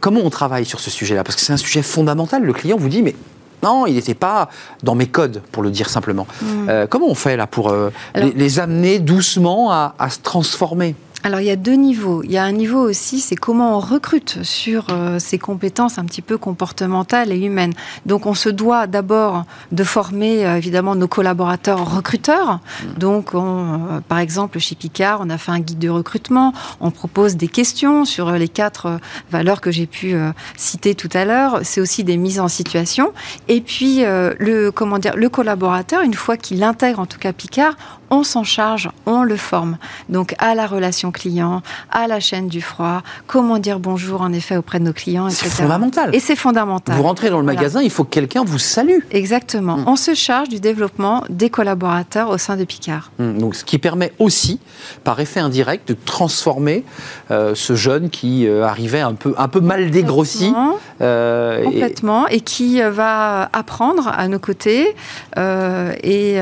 Comment on travaille sur ce sujet-là? Parce que c'est un sujet fondamental. Le client vous dit, mais non, il n'était pas dans mes codes, pour le dire simplement. Euh, comment on fait là pour euh, Alors- les, les amener doucement à, à se transformer? Alors il y a deux niveaux. Il y a un niveau aussi, c'est comment on recrute sur euh, ces compétences un petit peu comportementales et humaines. Donc on se doit d'abord de former euh, évidemment nos collaborateurs recruteurs. Donc on, euh, par exemple chez Picard, on a fait un guide de recrutement. On propose des questions sur les quatre valeurs que j'ai pu citer tout à l'heure. C'est aussi des mises en situation. Et puis le comment dire, le collaborateur, une fois qu'il intègre en tout cas Picard, on s'en charge, on le forme. Donc à la relation client, à la chaîne du froid, comment dire bonjour en effet auprès de nos clients, C'est etc. fondamental. Et c'est fondamental. Vous rentrez dans le Voilà. magasin, il faut que quelqu'un vous salue. Exactement. Mm. On se charge du développement des collaborateurs au sein de Picard. Hum, Donc, ce qui permet aussi, par effet indirect, de transformer euh, ce jeune qui euh, arrivait un peu, un peu mal dégrossi. Complètement. euh, et- Complètement, et qui va apprendre à nos côtés et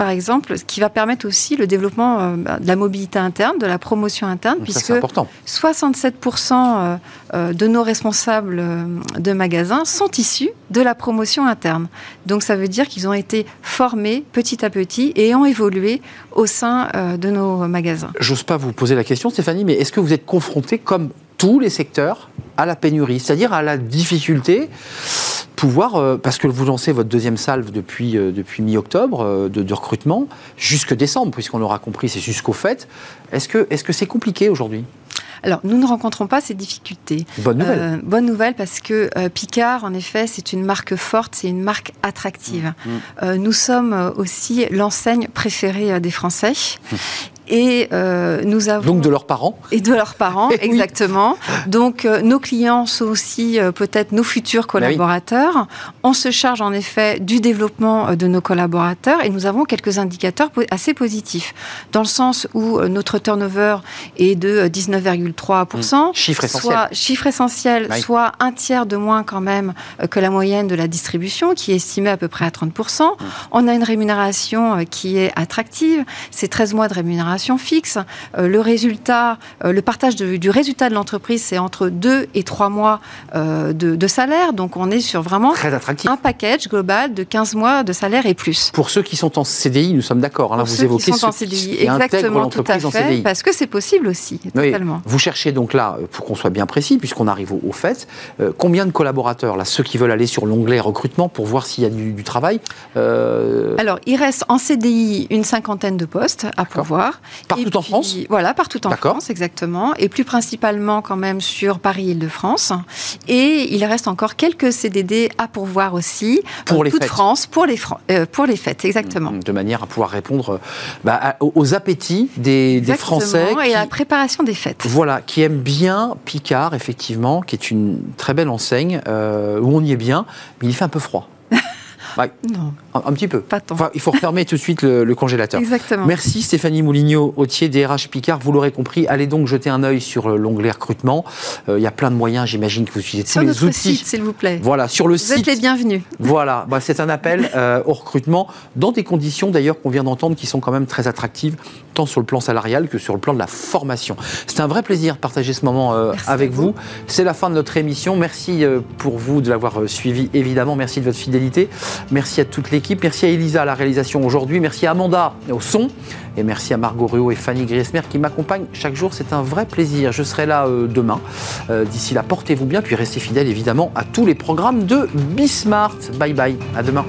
par exemple, ce qui va permettre aussi le développement euh, bah, de la mobilité interne, de la promotion interne, ça, puisque c'est important. 67% euh, euh, de nos responsables de magasins sont issus de la promotion interne. Donc ça veut dire qu'ils ont été formés petit à petit et ont évolué au sein de nos magasins. J'ose pas vous poser la question, Stéphanie, mais est-ce que vous êtes confronté, comme tous les secteurs, à la pénurie, c'est-à-dire à la difficulté pouvoir, euh, parce que vous lancez votre deuxième salve depuis, euh, depuis mi-octobre euh, de, de recrutement, jusque décembre, puisqu'on l'aura compris, c'est jusqu'au fait. Est-ce que c'est compliqué aujourd'hui? Alors, nous ne rencontrons pas ces difficultés. Bonne nouvelle. Euh, bonne nouvelle parce que euh, Picard, en effet, c'est une marque forte, c'est une marque attractive. Mmh. Euh, nous sommes aussi l'enseigne préférée des Français. Mmh. Et euh, nous avons Donc de leurs parents. et de leurs parents, Eh oui. exactement. Donc euh, nos clients sont aussi euh, peut-être nos futurs Bah oui. collaborateurs. On se charge en effet du développement de nos collaborateurs et nous avons quelques indicateurs assez positifs, dans le sens où notre turnover est de euh, 19,3%. Mmh. Chiffre essentiel. Soit chiffre essentiel, Oui. soit un tiers de moins quand même que la moyenne de la distribution, qui est estimée à peu près à 30%. Mmh. On a une rémunération qui est attractive. C'est 13 mois de rémunération fixe. Euh, le résultat, euh, le partage de- du résultat de l'entreprise, c'est entre 2 et 3 mois euh, de, de salaire. Donc on est sur vraiment Très attractif. un package global de 15 mois de salaire et plus. Pour ceux qui sont en CDI, nous sommes d'accord. hein, vous ceux évoquez qui sont en CDI, qui exactement, tout à fait, parce que c'est possible aussi, Oui, totalement. Vous cherchez donc là, pour qu'on soit bien précis, puisqu'on arrive au, au fait, combien de collaborateurs, là, ceux qui veulent aller sur l'onglet recrutement pour voir s'il y a du, du travail, euh, Alors, il reste en CDI une cinquantaine de postes à pourvoir. Partout en France Voilà, partout en. France, exactement. Et plus principalement quand même sur Paris-Île-de-France. Et il reste encore quelques CDD à pourvoir aussi. Pour euh, les toute fêtes. France, pour les, Fran- euh, pour les fêtes, exactement. de manière à pouvoir répondre euh, bah, à- aux, appétits des, Français Et qui, la préparation des fêtes. voilà, qui aiment bien Picard, effectivement, qui est une très belle enseigne, euh, où on y est bien, mais il fait un peu froid. Ouais, Non, un, un petit peu. pas tant. Enfin, il faut refermer tout de suite le, le congélateur. Exactement. Merci Stéphanie Moulignot, Autier DRH Picard. Vous l'aurez compris, allez donc jeter un œil sur euh, l'onglet recrutement. Euh, Il y a plein de moyens, j'imagine que vous utilisez tous Sur les notre outils. site, s'il vous plaît. Voilà, sur le Vous site. êtes les bienvenus. Voilà, bah, c'est un appel euh, au recrutement dans des conditions d'ailleurs qu'on vient d'entendre qui sont quand même très attractives, tant sur le plan salarial que sur le plan de la formation. C'est un vrai plaisir de partager ce moment euh, avec vous. vous. C'est la fin de notre émission. Merci euh, pour vous de l'avoir euh, suivi, évidemment. Merci de votre fidélité. Merci à toute l'équipe. Merci à Elisa à la réalisation aujourd'hui. Merci à Amanda au son. Et merci à Margot Ruot et Fanny Griesmer qui m'accompagnent chaque jour. C'est un vrai plaisir. Je serai là demain. D'ici là, portez-vous bien, puis restez fidèles évidemment à tous les programmes de Bismart. Bye bye. À demain.